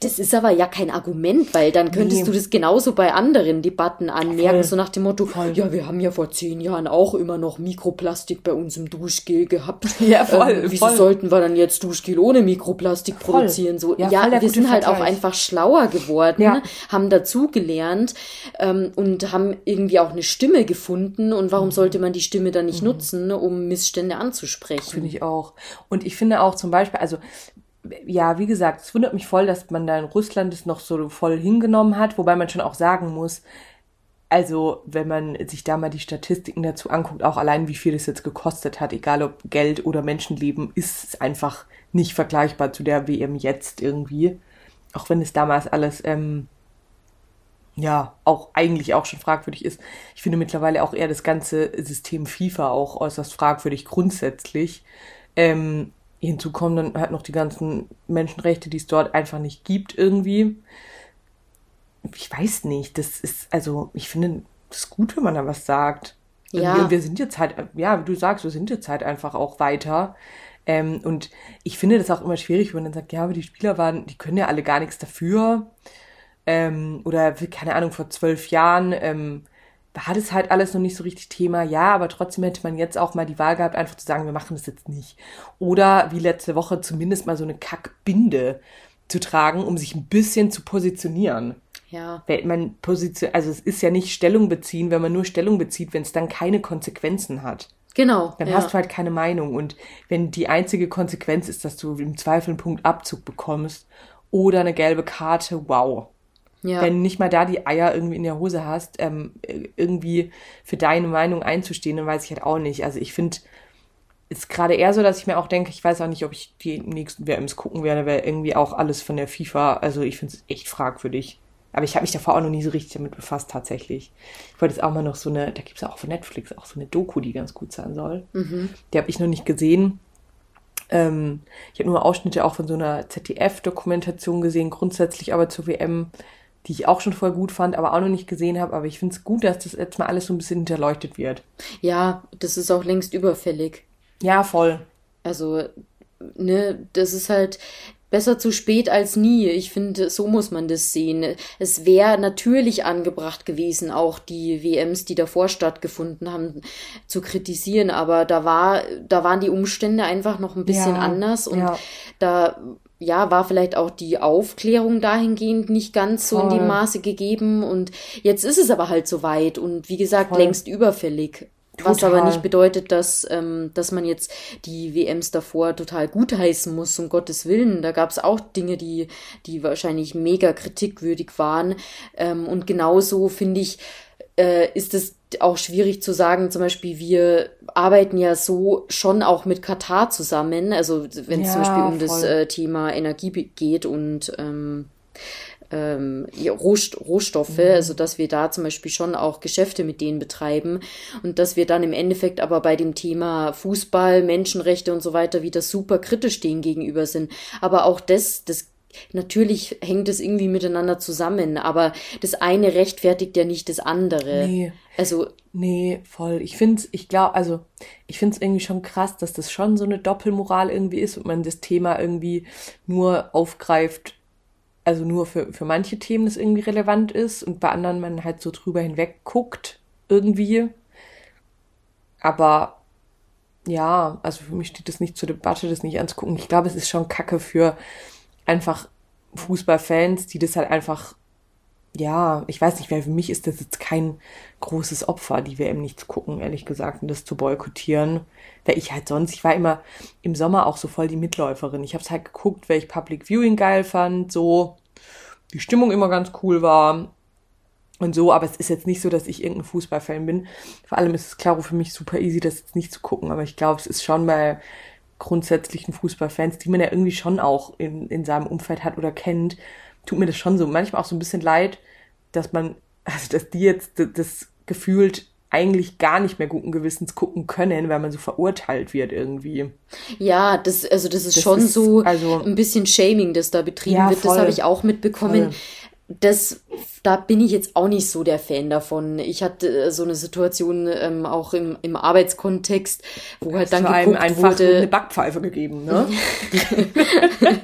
B: Das ist aber ja kein Argument, weil dann könntest nee. du das genauso bei anderen Debatten anmerken, voll. so nach dem Motto, voll. ja, wir haben ja vor zehn Jahren auch immer noch Mikroplastik bei uns im Duschgel gehabt. Ja, voll. Ähm, wieso voll. sollten wir dann jetzt Duschgel ohne Mikroplastik produzieren? So, ja, ja wir sind halt auch einfach schlauer geworden, ja. haben dazugelernt ähm, und haben irgendwie auch eine Stimme gefunden. Und warum mhm. sollte man die Stimme dann nicht mhm. nutzen, um Missstände anzusprechen?
A: Finde ich auch. Und ich finde auch zum Beispiel, also ja, wie gesagt, es wundert mich voll, dass man da in Russland es noch so voll hingenommen hat, wobei man schon auch sagen muss, also wenn man sich da mal die Statistiken dazu anguckt, auch allein wie viel es jetzt gekostet hat, egal ob Geld oder Menschenleben, ist es einfach nicht vergleichbar zu der WM jetzt irgendwie. Auch wenn es damals alles, ähm, ja, auch eigentlich auch schon fragwürdig ist. Ich finde mittlerweile auch eher das ganze System FIFA auch äußerst fragwürdig grundsätzlich. Ähm, Hinzu kommen dann halt noch die ganzen Menschenrechte, die es dort einfach nicht gibt irgendwie. Ich weiß nicht, das ist, also ich finde es gut, wenn man da was sagt. Ja. Wir, wir sind jetzt halt, ja, wie du sagst, wir sind jetzt halt einfach auch weiter. Ähm, und ich finde das auch immer schwierig, wenn man dann sagt, ja, aber die Spieler waren, die können ja alle gar nichts dafür. Ähm, oder, keine Ahnung, vor zwölf Jahren ähm, war das halt alles noch nicht so richtig Thema. Ja, aber trotzdem hätte man jetzt auch mal die Wahl gehabt, einfach zu sagen, wir machen das jetzt nicht. Oder wie letzte Woche zumindest mal so eine Kackbinde zu tragen, um sich ein bisschen zu positionieren. Ja. Weil man Position, also es ist ja nicht Stellung beziehen, wenn man nur Stellung bezieht, wenn es dann keine Konsequenzen hat. Genau. Dann ja. hast du halt keine Meinung. Und wenn die einzige Konsequenz ist, dass du im Zweifel einen Punkt Abzug bekommst oder eine gelbe Karte, wow. Ja. Wenn nicht mal da die Eier irgendwie in der Hose hast, ähm, irgendwie für deine Meinung einzustehen, dann weiß ich halt auch nicht. Also ich finde, ist gerade eher so, dass ich mir auch denke, ich weiß auch nicht, ob ich die nächsten WMs gucken werde, weil irgendwie auch alles von der FIFA, also ich finde es echt fragwürdig. Aber ich habe mich davor auch noch nie so richtig damit befasst, tatsächlich. Ich wollte jetzt auch mal noch so eine, da gibt es ja auch von Netflix auch so eine Doku, die ganz gut sein soll. Mhm. Die habe ich noch nicht gesehen. Ähm, ich habe nur Ausschnitte auch von so einer ZDF-Dokumentation gesehen, grundsätzlich aber zur WM die ich auch schon voll gut fand, aber auch noch nicht gesehen habe. Aber ich finde es gut, dass das jetzt mal alles so ein bisschen hinterleuchtet wird.
B: Ja, das ist auch längst überfällig.
A: Ja, voll.
B: Also, ne, das ist halt besser zu spät als nie. Ich finde, so muss man das sehen. Es wäre natürlich angebracht gewesen, auch die WMs, die davor stattgefunden haben, zu kritisieren. Aber da war, da waren die Umstände einfach noch ein bisschen ja, anders und ja. da ja, war vielleicht auch die Aufklärung dahingehend nicht ganz so Voll. in dem Maße gegeben und jetzt ist es aber halt so weit und wie gesagt, Voll. längst überfällig. Total. Was aber nicht bedeutet, dass, ähm, dass man jetzt die WMs davor total gutheißen muss, um Gottes Willen. Da gab es auch Dinge, die, die wahrscheinlich mega kritikwürdig waren. Ähm, und genauso finde ich, äh, ist es auch schwierig zu sagen, zum Beispiel, wir arbeiten ja so schon auch mit Katar zusammen, also wenn es ja, zum Beispiel um voll. das äh, Thema Energie geht und ähm, ähm, Rohstoffe, mhm. also dass wir da zum Beispiel schon auch Geschäfte mit denen betreiben und dass wir dann im Endeffekt aber bei dem Thema Fußball, Menschenrechte und so weiter wieder super kritisch denen gegenüber sind. Aber auch das, das Natürlich hängt es irgendwie miteinander zusammen, aber das eine rechtfertigt ja nicht das andere.
A: Nee. Also. Nee, voll. Ich finde ich glaube, also, ich finde es irgendwie schon krass, dass das schon so eine Doppelmoral irgendwie ist und man das Thema irgendwie nur aufgreift, also nur für, für manche Themen das irgendwie relevant ist und bei anderen man halt so drüber hinweg guckt, irgendwie. Aber ja, also für mich steht das nicht zur Debatte, das nicht anzugucken. Ich glaube, es ist schon Kacke für einfach Fußballfans, die das halt einfach, ja, ich weiß nicht, weil für mich ist das jetzt kein großes Opfer, die WM nicht zu gucken, ehrlich gesagt, und das zu boykottieren. Weil ich halt sonst, ich war immer im Sommer auch so voll die Mitläuferin. Ich habe es halt geguckt, weil ich Public Viewing geil fand, so die Stimmung immer ganz cool war und so, aber es ist jetzt nicht so, dass ich irgendein Fußballfan bin. Vor allem ist es klar für mich super easy, das jetzt nicht zu gucken, aber ich glaube, es ist schon bei grundsätzlichen Fußballfans, die man ja irgendwie schon auch in, in seinem Umfeld hat oder kennt, tut mir das schon so manchmal auch so ein bisschen leid, dass man, also dass die jetzt das, das gefühlt eigentlich gar nicht mehr guten Gewissens gucken können, weil man so verurteilt wird irgendwie.
B: Ja, das, also das ist das schon ist, so also, ein bisschen Shaming, das da betrieben ja, wird. Das habe ich auch mitbekommen. Voll. Das, da bin ich jetzt auch nicht so der Fan davon. Ich hatte äh, so eine Situation ähm, auch im, im Arbeitskontext, wo halt dann geguckt
A: einfach wurde, eine Backpfeife gegeben, ne?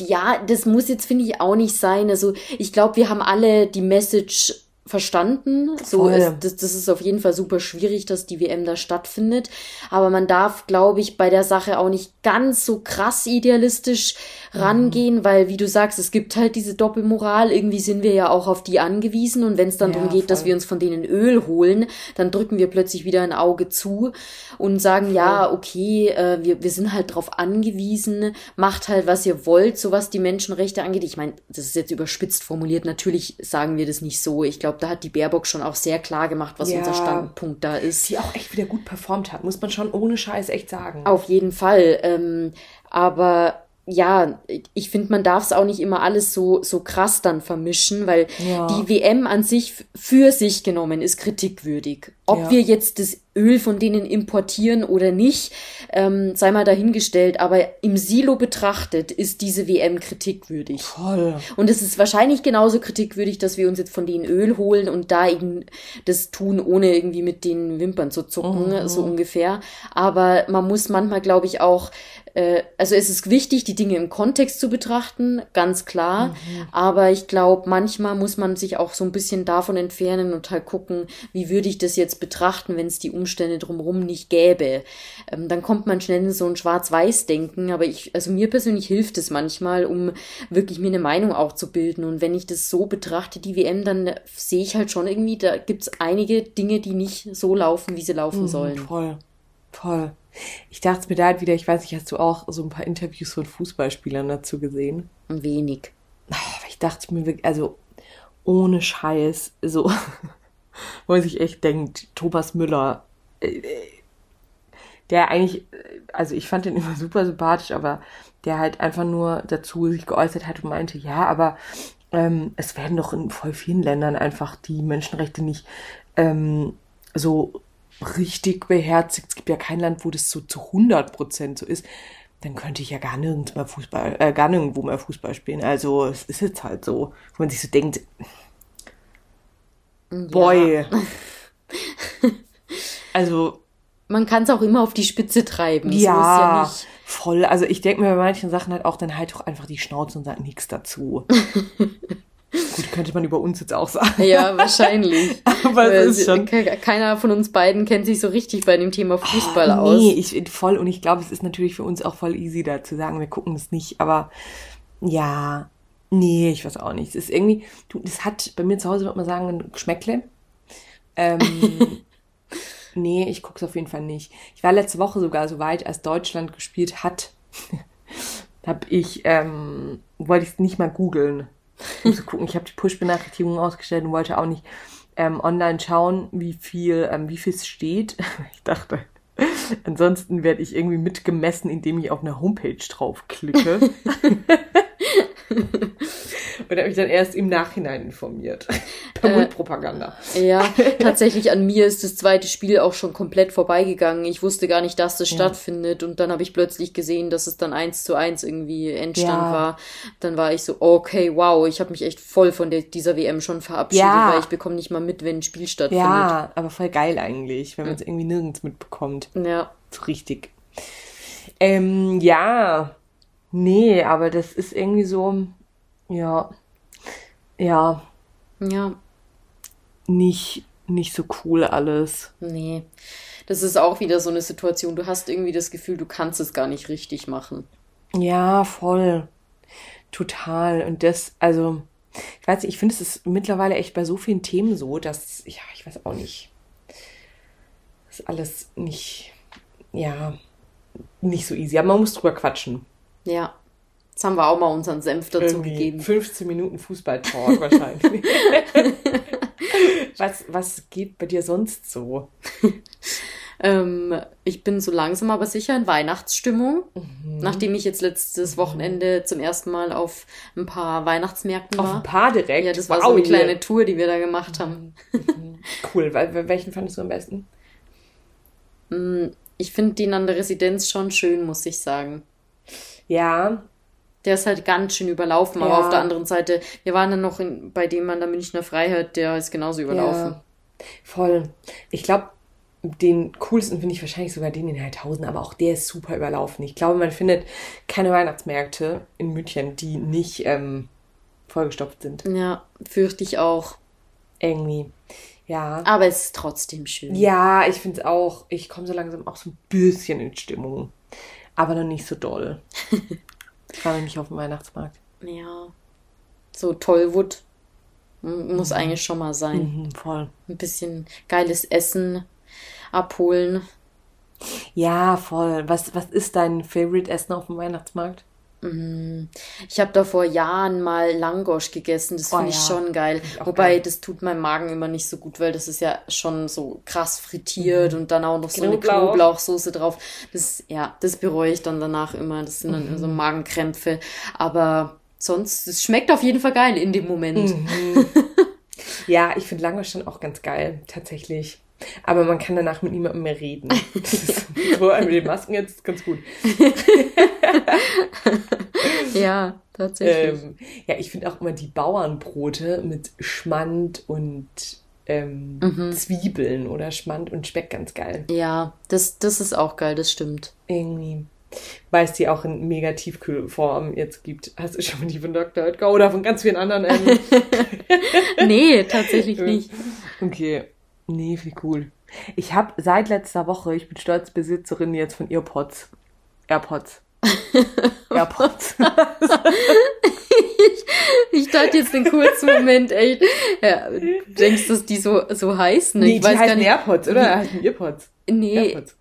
B: ja, das muss jetzt finde ich auch nicht sein. Also ich glaube, wir haben alle die Message verstanden. So ist, das, das ist auf jeden Fall super schwierig, dass die WM da stattfindet. Aber man darf, glaube ich, bei der Sache auch nicht ganz so krass idealistisch rangehen, mhm. weil, wie du sagst, es gibt halt diese Doppelmoral. Irgendwie sind wir ja auch auf die angewiesen. Und wenn es dann ja, darum geht, voll. dass wir uns von denen Öl holen, dann drücken wir plötzlich wieder ein Auge zu und sagen, voll. ja, okay, äh, wir, wir sind halt drauf angewiesen, macht halt, was ihr wollt, so was die Menschenrechte angeht. Ich meine, das ist jetzt überspitzt formuliert. Natürlich sagen wir das nicht so. Ich glaube, glaube, da hat die Baerbock schon auch sehr klar gemacht, was ja, unser Standpunkt da ist.
A: Die auch echt wieder gut performt hat, muss man schon ohne Scheiß echt sagen.
B: Auf jeden Fall. Ähm, aber ja, ich finde, man darf es auch nicht immer alles so, so krass dann vermischen, weil ja. die WM an sich für sich genommen ist kritikwürdig. Ob ja. wir jetzt das Öl von denen importieren oder nicht, ähm, sei mal dahingestellt. Aber im Silo betrachtet ist diese WM kritikwürdig. Voll. Und es ist wahrscheinlich genauso kritikwürdig, dass wir uns jetzt von denen Öl holen und da eben das tun, ohne irgendwie mit den Wimpern zu zucken, mhm. so ungefähr. Aber man muss manchmal, glaube ich, auch äh, also es ist wichtig, die Dinge im Kontext zu betrachten, ganz klar. Mhm. Aber ich glaube, manchmal muss man sich auch so ein bisschen davon entfernen und halt gucken, wie würde ich das jetzt betrachten, wenn es die Umstände drumherum nicht gäbe. Ähm, dann kommt man schnell in so ein Schwarz-Weiß-Denken. Aber ich, also mir persönlich hilft es manchmal, um wirklich mir eine Meinung auch zu bilden. Und wenn ich das so betrachte, die WM, dann sehe ich halt schon irgendwie, da gibt es einige Dinge, die nicht so laufen, wie sie laufen mhm, sollen.
A: Voll. Voll. Ich dachte mir da halt wieder, ich weiß nicht, hast du auch so ein paar Interviews von Fußballspielern dazu gesehen?
B: Wenig.
A: Ich dachte mir wirklich, also ohne Scheiß, so, wo man sich echt denkt, Thomas Müller, äh, der eigentlich, also ich fand den immer super sympathisch, aber der halt einfach nur dazu sich geäußert hat und meinte, ja, aber ähm, es werden doch in voll vielen Ländern einfach die Menschenrechte nicht ähm, so richtig beherzigt, es gibt ja kein Land, wo das so zu 100 Prozent so ist, dann könnte ich ja gar nirgends mehr Fußball, äh, gar nirgendwo mehr Fußball spielen. Also es ist jetzt halt so, wo man sich so denkt, ja. boy. also
B: man kann es auch immer auf die Spitze treiben.
A: Ja, ja voll. Also ich denke mir bei manchen Sachen halt auch, dann halt doch einfach die Schnauze und sagt nichts dazu. Gut, könnte man über uns jetzt auch sagen.
B: Ja, wahrscheinlich. Aber es ist schon. Keiner von uns beiden kennt sich so richtig bei dem Thema Fußball oh, aus.
A: Nee, ich voll und ich glaube, es ist natürlich für uns auch voll easy da zu sagen, wir gucken das nicht, aber ja, nee, ich weiß auch nicht. Es ist irgendwie, du, das hat bei mir zu Hause, würde man sagen, ein Geschmäckle. Ähm, nee, ich gucke es auf jeden Fall nicht. Ich war letzte Woche sogar so weit, als Deutschland gespielt hat, habe ich, ähm, wollte ich es nicht mal googeln um zu gucken. Ich habe die Push-Benachrichtigungen ausgestellt und wollte auch nicht ähm, online schauen, wie viel, ähm, wie viel es steht. Ich dachte, ansonsten werde ich irgendwie mitgemessen, indem ich auf eine Homepage draufklicke. Und habe mich dann erst im Nachhinein informiert. Per äh, Mundpropaganda.
B: Ja, tatsächlich an mir ist das zweite Spiel auch schon komplett vorbeigegangen. Ich wusste gar nicht, dass das ja. stattfindet. Und dann habe ich plötzlich gesehen, dass es dann eins zu eins irgendwie Endstand ja. war. Dann war ich so, okay, wow, ich habe mich echt voll von der, dieser WM schon verabschiedet, ja. weil ich bekomme nicht mal mit, wenn ein Spiel stattfindet.
A: Ja, aber voll geil eigentlich, wenn man es irgendwie nirgends mitbekommt. Ja. Richtig. Ähm, ja. Nee, aber das ist irgendwie so, ja. Ja.
B: Ja.
A: Nicht, nicht so cool alles.
B: Nee. Das ist auch wieder so eine Situation. Du hast irgendwie das Gefühl, du kannst es gar nicht richtig machen.
A: Ja, voll. Total. Und das, also, ich weiß nicht, ich finde, es ist mittlerweile echt bei so vielen Themen so, dass, ja, ich weiß auch nicht. Das ist alles nicht, ja, nicht so easy. Aber man muss drüber quatschen.
B: Ja. Jetzt haben wir auch mal unseren Senf dazu Irgendwie gegeben.
A: 15 Minuten Fußball-Talk wahrscheinlich. was, was geht bei dir sonst so?
B: ähm, ich bin so langsam aber sicher in Weihnachtsstimmung, mhm. nachdem ich jetzt letztes mhm. Wochenende zum ersten Mal auf ein paar Weihnachtsmärkten war. Auf ein
A: paar direkt?
B: Ja, das war wow, so eine kleine Tour, die wir da gemacht haben.
A: Mhm. cool. Welchen fandest du am besten?
B: Mm, ich finde den an der Residenz schon schön, muss ich sagen.
A: Ja.
B: Der ist halt ganz schön überlaufen, aber
A: Ja.
B: auf der anderen Seite, wir waren dann noch in, bei dem an der Münchner Freiheit, der ist genauso überlaufen.
A: Ja, voll. Ich glaube, den coolsten finde ich wahrscheinlich sogar den in Heidhausen, aber auch der ist super überlaufen. Ich glaube, man findet keine Weihnachtsmärkte in München, die nicht ähm, vollgestopft sind.
B: Ja, fürchte ich auch.
A: Irgendwie. Ja.
B: Aber es ist trotzdem schön.
A: Ja, ich finde es auch. Ich komme so langsam auch so ein bisschen in Stimmung. Aber noch nicht so doll. Gerade nicht auf dem Weihnachtsmarkt.
B: Ja. So Tollwut m- muss eigentlich schon mal sein.
A: Mhm, voll.
B: Ein bisschen geiles Essen abholen.
A: Ja, voll. Was, was ist dein Favorite Essen auf dem Weihnachtsmarkt?
B: Ich habe da vor Jahren mal Langosch gegessen. Das
A: Oh
B: finde ich
A: ja,
B: schon geil.
A: ich
B: Wobei,
A: geil.
B: das tut meinem Magen immer nicht so gut, weil das ist ja schon so krass frittiert und dann auch noch so eine
A: Mhm. Knoblauch.
B: Knoblauchsoße drauf. Das, ja, das bereue ich dann danach immer. Das sind dann
A: Mhm.
B: so Magenkrämpfe. Aber sonst, es schmeckt auf jeden Fall geil in dem Moment.
A: Mhm. Ja, ich finde Langosch schon auch ganz geil, tatsächlich. Aber man kann danach mit niemandem mehr reden. Das ist so mit den Masken jetzt ganz gut.
B: Ja, tatsächlich.
A: Ähm, ja, ich finde auch immer die Bauernbrote mit Schmand und ähm,
B: Mhm.
A: Zwiebeln oder Schmand und Speck ganz geil.
B: Ja, das, das ist auch geil, das stimmt.
A: Irgendwie. Weil es die auch in mega Tiefkühlform jetzt gibt. Hast du schon mal die von Dr. Oetker oder von ganz vielen anderen? Ähm,
B: Nee, tatsächlich nicht.
A: Okay. Nee, wie cool. Ich habe seit letzter Woche, ich bin stolz Besitzerin jetzt von Earpods. AirPods. AirPods.
B: Ich dachte jetzt einen kurzen Moment echt, ja, du denkst, dass die so, so heißen?
A: nee,
B: ich
A: die
B: weiß gar
A: heißen
B: nicht.
A: AirPods, oder? Heißen Earpods.
B: Nee,
A: AirPods.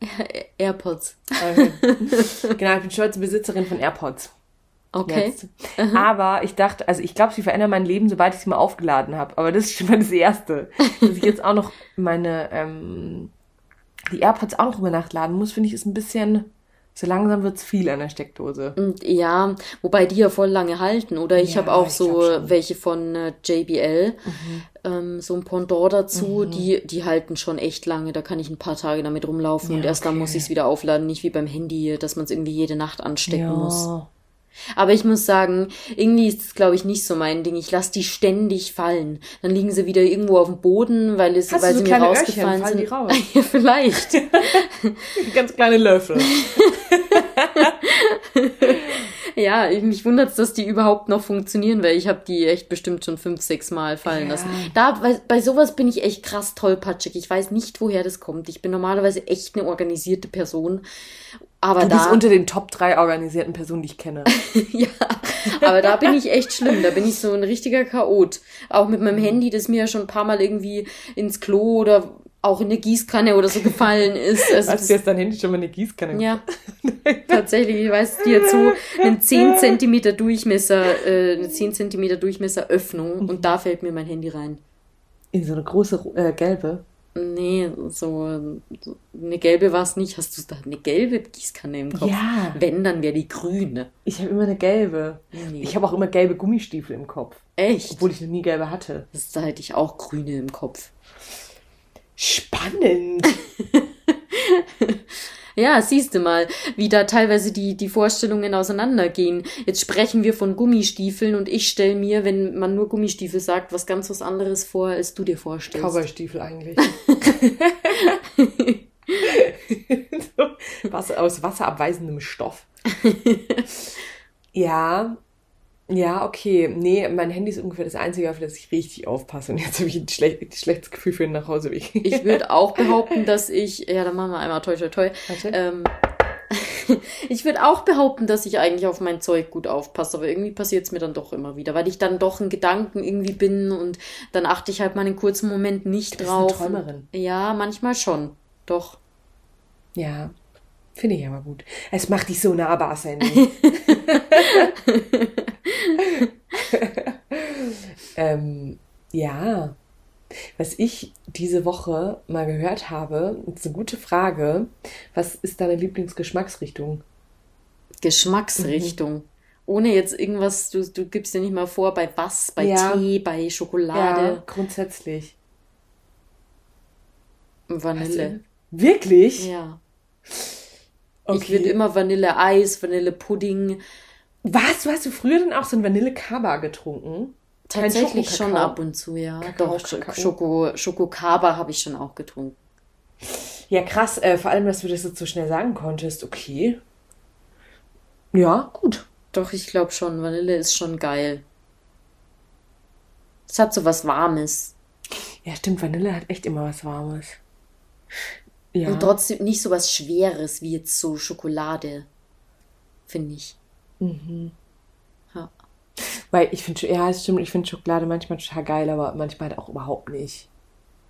B: AirPods.
A: Okay. genau, ich bin stolze Besitzerin von AirPods.
B: Okay.
A: Jetzt. Aber ich dachte, also ich glaube, sie verändern mein Leben, sobald ich sie mal aufgeladen habe. Aber das ist schon mal das Erste. Dass ich jetzt auch noch meine, ähm, die AirPods auch noch über Nacht laden muss, finde ich, ist ein bisschen, so langsam wird's viel an der Steckdose.
B: Und ja, wobei die ja voll lange halten, oder? Ich
A: Ja,
B: habe auch
A: ich
B: so.
A: Mhm.
B: welche von äh, JBL, ähm, so ein Pendant dazu, die, die halten schon echt lange. Da kann ich ein paar Tage damit rumlaufen und
A: Ja,
B: erst dann
A: okay.
B: muss ich es wieder aufladen, nicht wie beim Handy, dass man es irgendwie jede Nacht anstecken
A: Ja.
B: muss. Aber ich muss sagen, irgendwie ist es, glaube ich, nicht so mein Ding. Ich lasse die ständig fallen. Dann liegen sie wieder irgendwo auf dem Boden, weil, es,
A: Hast
B: weil
A: so
B: sie mir rausgefallen
A: Öhrchen? Fallen
B: sind.
A: die raus?
B: ja, vielleicht.
A: Ganz kleine Löffel.
B: Ja, ich- mich wundert's, dass die überhaupt noch funktionieren, weil ich habe die echt bestimmt schon fünf, sechs Mal fallen
A: Ja.
B: lassen. Da, bei, bei sowas bin ich echt krass tollpatschig. Ich weiß nicht, woher das kommt. Ich bin normalerweise echt eine organisierte Person. Aber
A: Du
B: da,
A: bist unter den Top 3 organisierten Personen, die ich kenne.
B: ja, aber da bin ich echt schlimm. Da bin ich so ein richtiger Chaot. Auch mit meinem Handy, das mir ja schon ein paar Mal irgendwie ins Klo oder auch in eine Gießkanne oder so gefallen ist. Also
A: Hast du jetzt dein Handy schon mal eine Gießkanne?
B: ja, tatsächlich. Ich weiß, hat so einen 10 Zentimeter Durchmesser, äh, eine 10 Zentimeter Durchmesser Öffnung und da fällt mir mein Handy rein.
A: In so eine große äh, gelbe.
B: Nee, so, so eine gelbe war es nicht. Hast du da eine gelbe Gießkanne im Kopf?
A: Ja.
B: Wenn, dann wäre die grüne.
A: Ich habe immer eine gelbe.
B: Nee.
A: Ich habe auch immer gelbe Gummistiefel im Kopf.
B: Echt?
A: Obwohl ich noch nie gelbe hatte.
B: Das, da hätte ich auch grüne im Kopf.
A: Spannend.
B: Ja, siehst du mal, wie da teilweise die, die Vorstellungen auseinandergehen. Jetzt sprechen wir von Gummistiefeln und ich stelle mir, wenn man nur Gummistiefel sagt, was ganz was anderes vor, als du dir vorstellst.
A: Cowboystiefel eigentlich. so, Wasser, aus wasserabweisendem Stoff. ja. Ja, okay. Nee, mein Handy ist ungefähr das Einzige, auf das ich richtig aufpasse. Und jetzt habe ich ein schlech schlechtes Gefühl für den Nachhauseweg.
B: Ich würde auch behaupten, dass ich, ja, dann machen wir einmal toi toi toi.
A: Warte.
B: Ähm, ich würde auch behaupten, dass ich eigentlich auf mein Zeug gut aufpasse, aber irgendwie passiert es mir dann doch immer wieder, weil ich dann doch in Gedanken irgendwie bin und dann achte ich halt mal einen kurzen Moment nicht
A: bist eine
B: drauf.
A: Träumerin.
B: Ja, manchmal schon. Doch.
A: Ja, finde ich aber gut. Es macht dich so nahbar, Sandy. ähm, ja, was ich diese Woche mal gehört habe, ist eine gute Frage. Was ist deine Lieblingsgeschmacksrichtung?
B: Geschmacksrichtung. Ohne jetzt irgendwas, du, du gibst dir nicht mal vor, bei was, bei
A: Ja.
B: Tee, bei Schokolade.
A: Ja, grundsätzlich.
B: Vanille.
A: Wirklich?
B: Ja.
A: Okay.
B: Ich würde immer Vanilleeis, Vanillepudding.
A: Was? Du hast du früher dann auch so ein Vanille-Kaba getrunken?
B: Tatsächlich schon ab und zu, ja.
A: Kakao,
B: Doch,
A: Kakao.
B: Schoko, Schokokaba habe ich schon auch getrunken.
A: Ja, krass. Äh, vor allem, dass du das jetzt so schnell sagen konntest. Okay. Ja, gut.
B: Doch, ich glaube schon. Vanille ist schon geil. Es hat so was Warmes.
A: Ja, stimmt. Vanille hat echt immer was Warmes. Ja.
B: Und trotzdem nicht so was Schweres wie jetzt so Schokolade. Finde ich. Ja.
A: Weil ich finde, ja, es stimmt, ich finde Schokolade manchmal total geil, aber manchmal halt auch überhaupt nicht.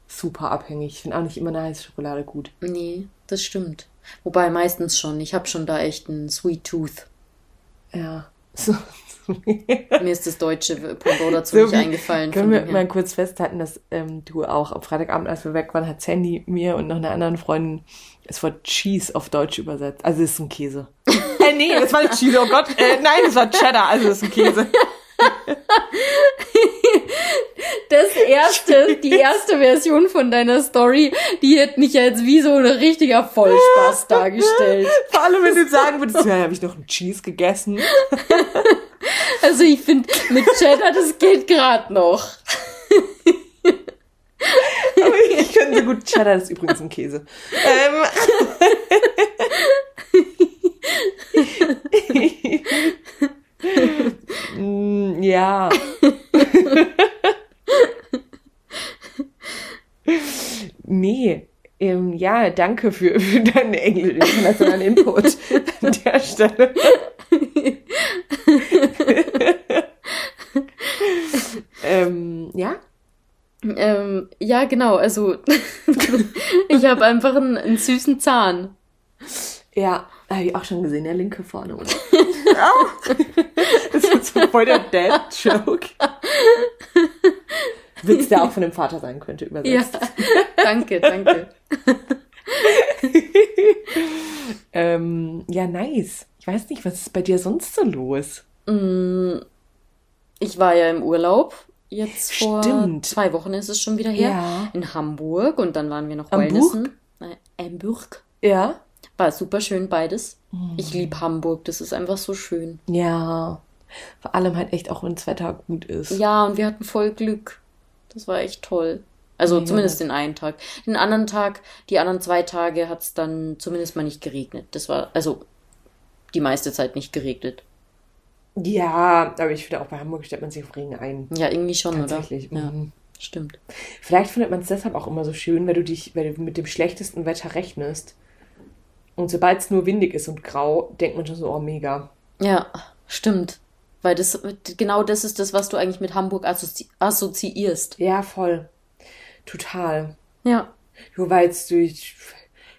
A: Super abhängig. Ich finde auch nicht immer eine heiße Schokolade gut.
B: Nee, das stimmt. Wobei meistens schon. Ich habe schon da echt einen Sweet Tooth.
A: Ja. So.
B: Mir ist das deutsche Pendant dazu
A: So
B: nicht eingefallen.
A: Können wir mal kurz festhalten, dass ähm, du auch am Freitagabend, als wir weg waren, hat Sandy mir und noch einer anderen Freundin das Wort Cheese auf Deutsch übersetzt. Also es ist ein Käse. äh, nee, das war nicht Cheese, oh Gott. Äh, nein, das war Cheddar, also es ist ein Käse.
B: Das erste, die erste Version von deiner Story, die hätte mich ja jetzt wie so ein richtiger Vollspaß dargestellt.
A: Vor allem, wenn du sagen würdest, ja, habe ich noch einen Cheese gegessen.
B: Also ich finde, mit Cheddar, das geht gerade noch.
A: Aber ich könnte gut Cheddar, ist übrigens ein Käse. Ähm. Mm, ja. nee. Ähm, ja, danke für, für deinen internationalen Input an der Stelle. ähm, ja,
B: Ähm, ja, genau, also ich habe einfach einen, einen süßen Zahn.
A: Ja, habe ich auch schon gesehen, der linke vorne, oder? das ist so voll der Dad-Joke. Witz, der auch von dem Vater sein könnte,
B: Ja,
A: übersetzt.
B: danke, danke.
A: Ähm, ja, nice. Ich weiß nicht, was ist bei dir sonst so los?
B: Ich war ja im Urlaub. Jetzt vor
A: Stimmt.
B: zwei Wochen ist es schon wieder her.
A: Ja.
B: In Hamburg und dann waren wir noch
A: Hamburg?
B: Wellnessen. Hamburg.
A: Ja?
B: War super schön beides.
A: Mhm.
B: Ich liebe Hamburg, das ist einfach so schön.
A: Ja. Vor allem halt echt auch, wenn das Wetter gut ist.
B: Ja, und wir hatten voll Glück. Das war echt toll. Also
A: Mega
B: zumindest den einen Tag. Den anderen Tag, die anderen zwei Tage hat es dann zumindest mal nicht geregnet. Das war, also die meiste Zeit nicht geregnet.
A: Ja, aber ich finde auch bei Hamburg stellt man sich auf Regen ein.
B: Ja, irgendwie schon,
A: Tatsächlich.
B: oder? Ja,
A: mhm.
B: stimmt.
A: Vielleicht findet man es deshalb auch immer so schön, weil du dich, weil du mit dem schlechtesten Wetter rechnest. Und sobald es nur windig ist und grau, denkt man schon so, oh mega.
B: Ja, stimmt. Weil das, genau das ist das, was du eigentlich mit Hamburg assozi assoziierst.
A: Ja, voll. Total.
B: Ja.
A: Nur weil es durch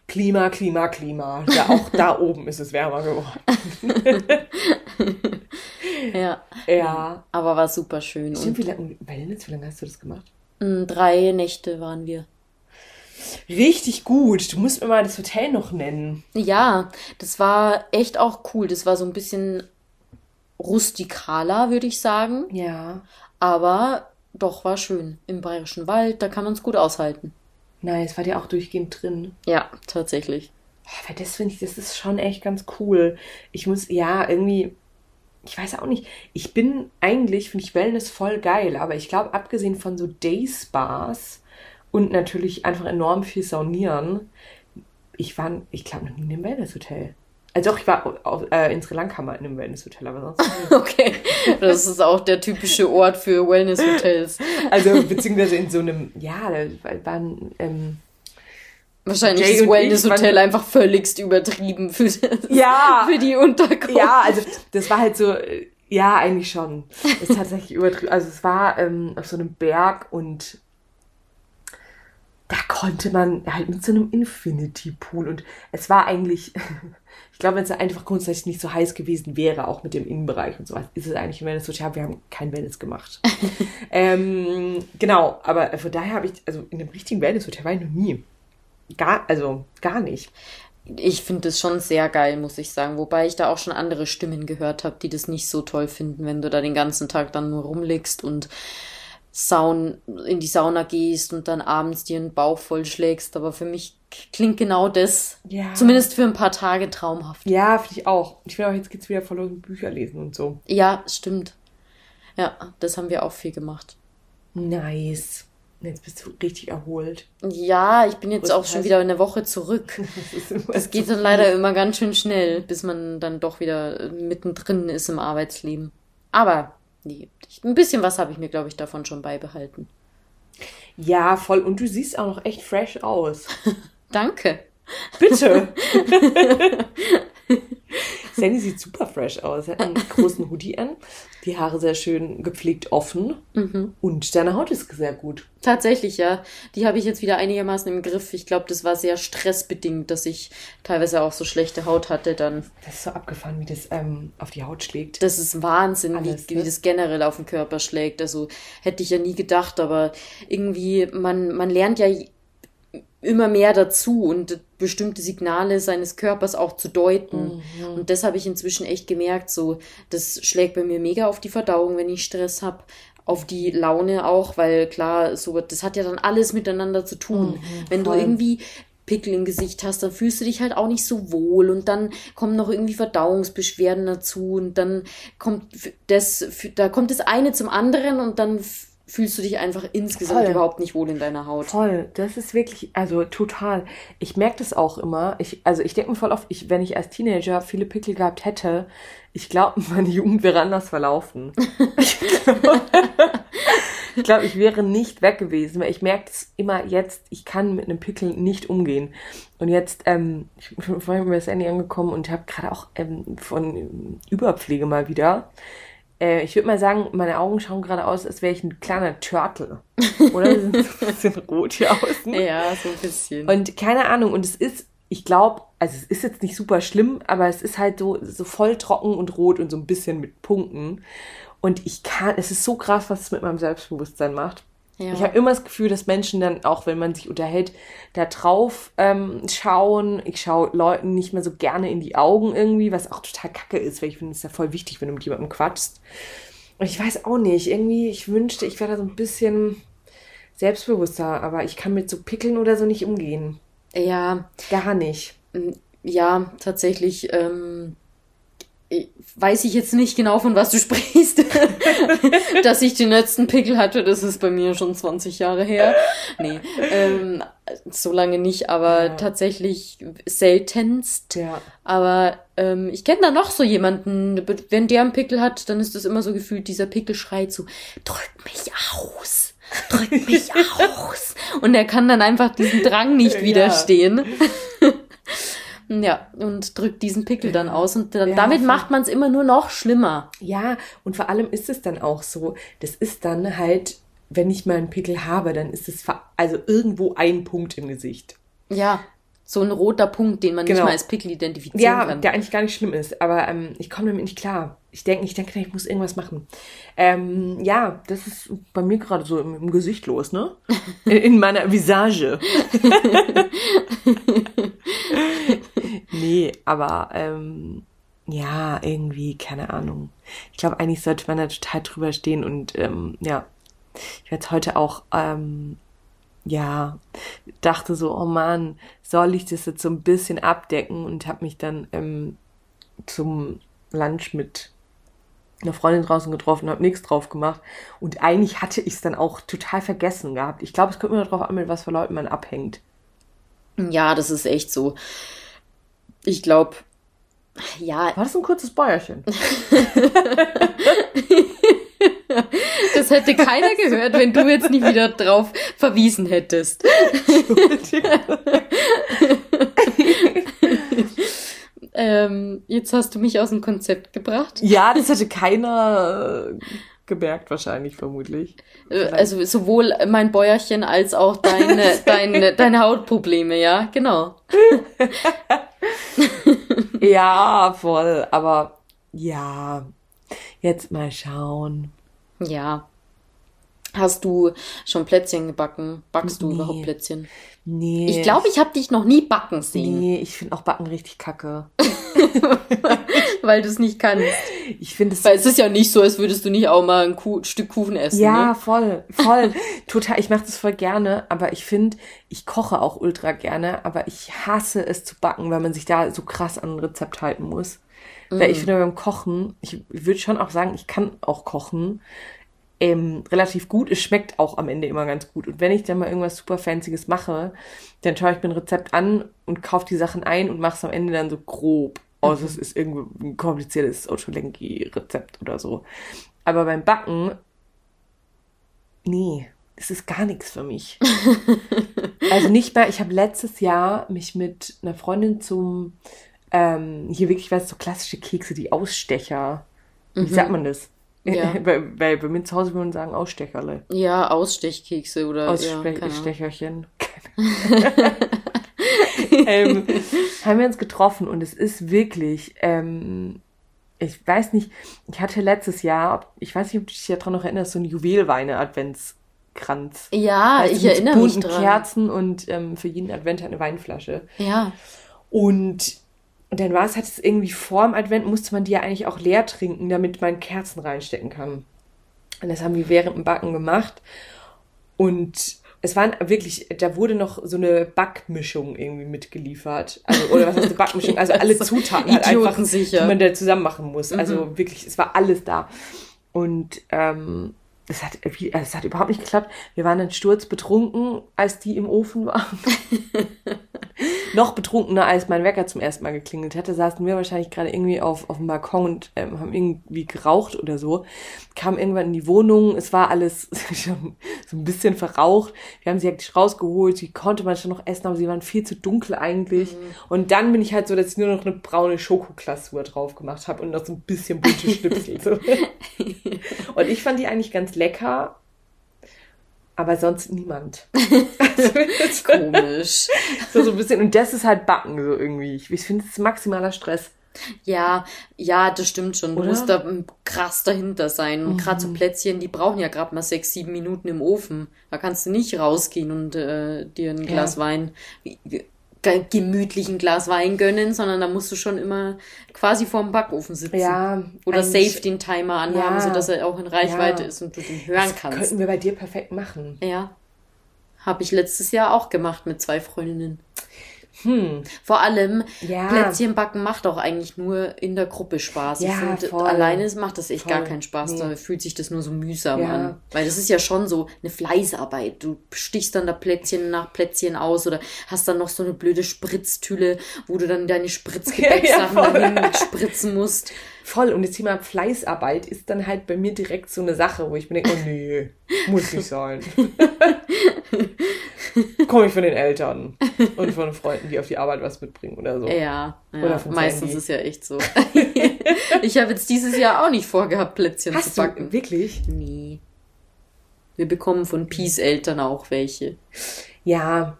A: Klima, Klima, Klima. Ja, auch da oben ist es wärmer geworden.
B: Ja.
A: Ja.
B: Aber war super schön.
A: Stimmt, wie lange, Wellness, wie lange hast du das gemacht?
B: mh, drei Nächte waren wir.
A: Richtig gut. Du musst mir mal das Hotel noch nennen.
B: Ja, das war echt auch cool. Das war so ein bisschen rustikaler, würde ich sagen.
A: Ja.
B: Aber doch war schön. Im Bayerischen Wald, da kann man es gut aushalten.
A: Nice, war dir auch durchgehend drin.
B: Ja, tatsächlich.
A: Weil das finde ich, das ist schon echt ganz cool. Ich muss, ja, irgendwie, ich weiß auch nicht. Ich bin eigentlich, finde ich Wellness voll geil, aber ich glaube, abgesehen von so Day-Spas und natürlich einfach enorm viel Saunieren, ich war, ich glaube, noch nie in einem Wellness-Hotel. Also doch, ich war auf, äh, in Sri Lanka mal in einem Wellness-Hotel, aber sonst.
B: Okay, das ist auch der typische Ort für Wellness-Hotels.
A: Also, beziehungsweise in so einem, ja, da waren, ähm,
B: Wahrscheinlich
A: Jay ich
B: Wellness-Hotel
A: waren-
B: einfach völligst übertrieben für, das,
A: Ja.
B: für die Unterkunft.
A: Ja, also das war halt so, äh, ja, eigentlich schon. Das ist tatsächlich übertrieben. Also es war ähm, auf so einem Berg und da konnte man halt mit so einem Infinity Pool und es war eigentlich, ich glaube, wenn es einfach grundsätzlich nicht so heiß gewesen wäre, auch mit dem Innenbereich und sowas, ist es eigentlich ein Wellness Hotel. Wir haben kein Wellness gemacht. ähm, genau, aber von daher habe ich, also in einem richtigen Wellness Hotel war ich noch nie. Gar, also gar nicht.
B: Ich finde das schon sehr geil, muss ich sagen. Wobei ich da auch schon andere Stimmen gehört habe, die das nicht so toll finden, wenn du da den ganzen Tag dann nur rumliegst und Saun in die Sauna gehst und dann abends dir einen Bauch vollschlägst. Aber für mich klingt genau das,
A: Ja.
B: zumindest für ein paar Tage traumhaft.
A: Ja, finde ich auch. Ich finde auch, jetzt geht's wieder um Bücher lesen und so.
B: Ja, stimmt. Ja, das haben wir auch viel gemacht.
A: Nice. Jetzt bist du richtig erholt.
B: Ja, ich bin jetzt auch schon wieder eine Woche zurück. Das geht dann leider immer ganz schön schnell, bis man dann doch wieder äh, mittendrin ist im Arbeitsleben. Aber nee, ein bisschen was habe ich mir, glaube ich, davon schon beibehalten.
A: Ja, voll. Und du siehst auch noch echt fresh aus.
B: Danke.
A: Bitte. Sandy sieht super fresh aus. Sie hat einen großen Hoodie an, die Haare sehr schön gepflegt offen und deine Haut ist sehr gut.
B: Tatsächlich, ja. Die habe ich jetzt wieder einigermaßen im Griff. Ich glaube, das war sehr stressbedingt, dass ich teilweise auch so schlechte Haut hatte dann.
A: Das ist so abgefahren, wie das ähm, auf die Haut schlägt.
B: Das ist Wahnsinn,
A: Alles,
B: wie,
A: ne?
B: wie das generell auf den Körper schlägt. Also hätte ich ja nie gedacht, aber irgendwie, man, man lernt ja immer mehr dazu und bestimmte Signale seines Körpers auch zu deuten. Und das habe ich inzwischen echt gemerkt. So, das schlägt bei mir mega auf die Verdauung, wenn ich Stress habe. Auf die Laune auch, weil klar, so, das hat ja dann alles miteinander zu tun. wenn
A: voll.
B: du irgendwie Pickel im Gesicht hast, dann fühlst du dich halt auch nicht so wohl und dann kommen noch irgendwie Verdauungsbeschwerden dazu und dann kommt das, da kommt das eine zum anderen und dann fühlst du dich einfach insgesamt
A: Voll.
B: überhaupt nicht wohl in deiner Haut.
A: Voll, das ist wirklich, also total. Ich merke das auch immer. Ich, also ich denke mir voll oft, ich, wenn ich als Teenager viele Pickel gehabt hätte, ich glaube, meine Jugend wäre anders verlaufen. ich glaube, ich, glaub, ich wäre nicht weg gewesen, weil ich merke es immer jetzt, ich kann mit einem Pickel nicht umgehen. Und jetzt, ähm, ich bin vorhin bei Sandy angekommen und habe gerade auch ähm, von Überpflege mal wieder. Äh, ich würde mal sagen, meine Augen schauen gerade aus, als wäre ich ein kleiner Turtle. Oder? Die sind so ein bisschen rot hier außen.
B: Ja, so ein bisschen.
A: Und keine Ahnung, und es ist, ich glaube, also es ist jetzt nicht super schlimm, aber es ist halt so, so voll trocken und rot und so ein bisschen mit Punkten. Und ich kann, es ist so krass, was es mit meinem Selbstbewusstsein macht.
B: Ja.
A: Ich habe immer das Gefühl, dass Menschen dann, auch wenn man sich unterhält, da drauf ähm, schauen. Ich schaue Leuten nicht mehr so gerne in die Augen irgendwie, was auch total kacke ist, weil ich finde es ja voll wichtig, wenn du mit jemandem quatschst. Und ich weiß auch nicht, irgendwie, ich wünschte, ich wäre da so ein bisschen selbstbewusster, aber ich kann mit so Pickeln oder so nicht umgehen.
B: ja,
A: Gar nicht.
B: ja, tatsächlich, ähm, weiß ich jetzt nicht genau, von was du sprichst. Dass ich den letzten Pickel hatte, das ist bei mir schon 20 Jahre her. Nee, ähm, so lange nicht, aber
A: Ja.
B: tatsächlich seltenst.
A: Ja.
B: Aber ähm, ich kenne da noch so jemanden, wenn der einen Pickel hat, dann ist das immer so gefühlt, dieser Pickel schreit so, drück mich aus, drück mich aus. Und er kann dann einfach diesem Drang nicht widerstehen. ja, und drückt diesen Pickel dann aus. Und dann,
A: Ja,
B: damit macht man es immer nur noch schlimmer.
A: Ja, und vor allem ist es dann auch so, das ist dann halt, wenn ich mal einen Pickel habe, dann ist es also irgendwo ein Punkt im Gesicht.
B: Ja, so ein roter Punkt, den man nicht
A: Genau.
B: mal als Pickel identifizieren
A: Ja,
B: kann.
A: der eigentlich gar nicht schlimm ist, aber ähm, ich komme damit nicht klar. Ich denke, ich denke, ich muss irgendwas machen. Ähm, ja, das ist bei mir gerade so im, im Gesicht los, ne? In, in meiner Visage. nee, aber ähm, ja, irgendwie, keine Ahnung. Ich glaube, eigentlich sollte man da total drüber stehen und ähm, ja, ich werde heute auch ähm, ja, dachte so, oh Mann, soll ich das jetzt so ein bisschen abdecken und habe mich dann ähm, zum Lunch mit einer Freundin draußen getroffen, habe nichts drauf gemacht und eigentlich hatte ich es dann auch total vergessen gehabt. Ich glaube, es kommt immer darauf an, mit was für Leuten man abhängt.
B: Ja, das ist echt so. Ich glaube, ja,
A: War das ein kurzes Bäuerchen?
B: das hätte keiner gehört, wenn du jetzt nicht wieder drauf verwiesen hättest. ähm, jetzt hast du mich aus dem Konzept gebracht.
A: ja, das hätte keiner gemerkt wahrscheinlich, vermutlich.
B: Äh, Also sowohl mein Bäuerchen als auch deine, deine, deine Hautprobleme, ja, genau.
A: Ja, voll, aber ja, jetzt mal schauen.
B: Ja. Hast du schon Plätzchen gebacken? Backst du
A: Nee.
B: überhaupt Plätzchen?
A: Nee.
B: Ich glaube, ich habe dich noch nie backen sehen.
A: Nee, ich finde auch Backen richtig kacke.
B: Weil du es nicht kannst.
A: Ich finde es.
B: Weil es ist ja nicht so, als würdest du nicht auch mal ein Kuh Stück Kuchen essen.
A: Ja,
B: ne?
A: voll, voll. Total. Ich mache das voll gerne, aber ich finde, ich koche auch ultra gerne, aber ich hasse es zu backen, weil man sich da so krass an ein Rezept halten muss. Weil ich finde beim Kochen, ich würde schon auch sagen, ich kann auch kochen. Ähm, relativ gut. Es schmeckt auch am Ende immer ganz gut. Und wenn ich dann mal irgendwas super Fancyes mache, dann schaue ich mir ein Rezept an und kaufe die Sachen ein und mache es am Ende dann so grob. Außer es ist irgendwie ein kompliziertes Ottolenghi-Rezept oder so. Aber beim Backen, nee, das ist gar nichts für mich. also nicht mal, ich habe letztes Jahr mich mit einer Freundin zum, ähm, hier wirklich, weißt du, so klassische Kekse, die Ausstecher. Wie sagt man das?
B: Ja.
A: bei, bei, bei mir zu Hause würden man sagen Ausstecherle.
B: Ja, Ausstechkekse oder ja.
A: Ausstecherchen. ähm, haben wir uns getroffen und es ist wirklich, ähm, ich weiß nicht, ich hatte letztes Jahr, ob- ich weiß nicht, ob du dich daran noch erinnerst, so ein Juwelweine-Adventskranz.
B: Ja,
A: du,
B: ich
A: mit
B: erinnere mich
A: bunten
B: dran.
A: Kerzen und ähm, für jeden Advent eine Weinflasche.
B: Ja.
A: Und dann war es halt irgendwie vor dem Advent, musste man die ja eigentlich auch leer trinken, damit man Kerzen reinstecken kann. Und das haben wir während dem Backen gemacht. Und es waren wirklich, da wurde noch so eine Backmischung irgendwie mitgeliefert. Also, oder was heißt eine Backmischung? Also alle Zutaten halt einfach, die man da zusammen machen muss. Also wirklich, es war alles da. Und ähm, es hat, es hat überhaupt nicht geklappt. Wir waren dann sturzbetrunken, als die im Ofen waren. Noch betrunkener, als mein Wecker zum ersten Mal geklingelt hatte, saßen wir wahrscheinlich gerade irgendwie auf, auf dem Balkon und ähm, haben irgendwie geraucht oder so. Kam irgendwann in die Wohnung, es war alles schon so ein bisschen verraucht. Wir haben sie eigentlich rausgeholt, die konnte man schon noch essen, aber sie waren viel zu dunkel eigentlich. Und dann bin ich halt so, dass ich nur noch eine braune Schokoglasur drauf gemacht habe und noch so ein bisschen bunte Schnipsel. so. Und ich fand die eigentlich ganz lecker, aber sonst niemand.
B: Komisch.
A: so, so ein bisschen. Und das ist halt Backen so irgendwie. Ich, ich finde, es ist maximaler Stress.
B: Ja, ja, das stimmt schon. Du
A: Oder?
B: musst da ähm, krass dahinter sein. Und gerade so Plätzchen, die brauchen ja gerade mal sechs, sieben Minuten im Ofen. Da kannst du nicht rausgehen und äh, dir ein Glas Wein, ge- ge- gemütlichen Glas Wein gönnen, sondern da musst du schon immer quasi vorm Backofen sitzen.
A: Ja,
B: Oder safe den Timer anhaben,
A: Ja.
B: sodass er auch in Reichweite
A: Ja.
B: ist und du den hören
A: Das
B: kannst.
A: könnten wir bei dir perfekt machen.
B: Ja. Habe ich letztes Jahr auch gemacht mit zwei Freundinnen.
A: Hm.
B: Vor allem,
A: Ja.
B: Plätzchen backen macht auch eigentlich nur in der Gruppe Spaß.
A: Ja,
B: ich finde,
A: voll.
B: alleine macht das echt
A: Voll.
B: gar keinen Spaß.
A: Nee.
B: Da fühlt sich das nur so mühsam
A: Ja.
B: an. Weil das ist ja schon so eine Fleißarbeit. Du stichst dann da Plätzchen nach Plätzchen aus oder hast dann noch so eine blöde Spritztülle, wo du dann deine Spritzgebäcksachen
A: Ja, ja,
B: dahin spritzen musst.
A: Voll. Und das Thema Fleißarbeit ist dann halt bei mir direkt so eine Sache, wo ich mir denke, oh nee, muss nicht sein. Komme ich von den Eltern und von Freunden, die auf die Arbeit was mitbringen oder so.
B: Ja, ja
A: Oder
B: meistens
A: Sandy.
B: ist ja echt so. ich habe jetzt dieses Jahr auch nicht vorgehabt, Plätzchen
A: Hast
B: zu backen.
A: du wirklich?
B: Nee. Wir bekommen von Peace Eltern auch welche.
A: Ja.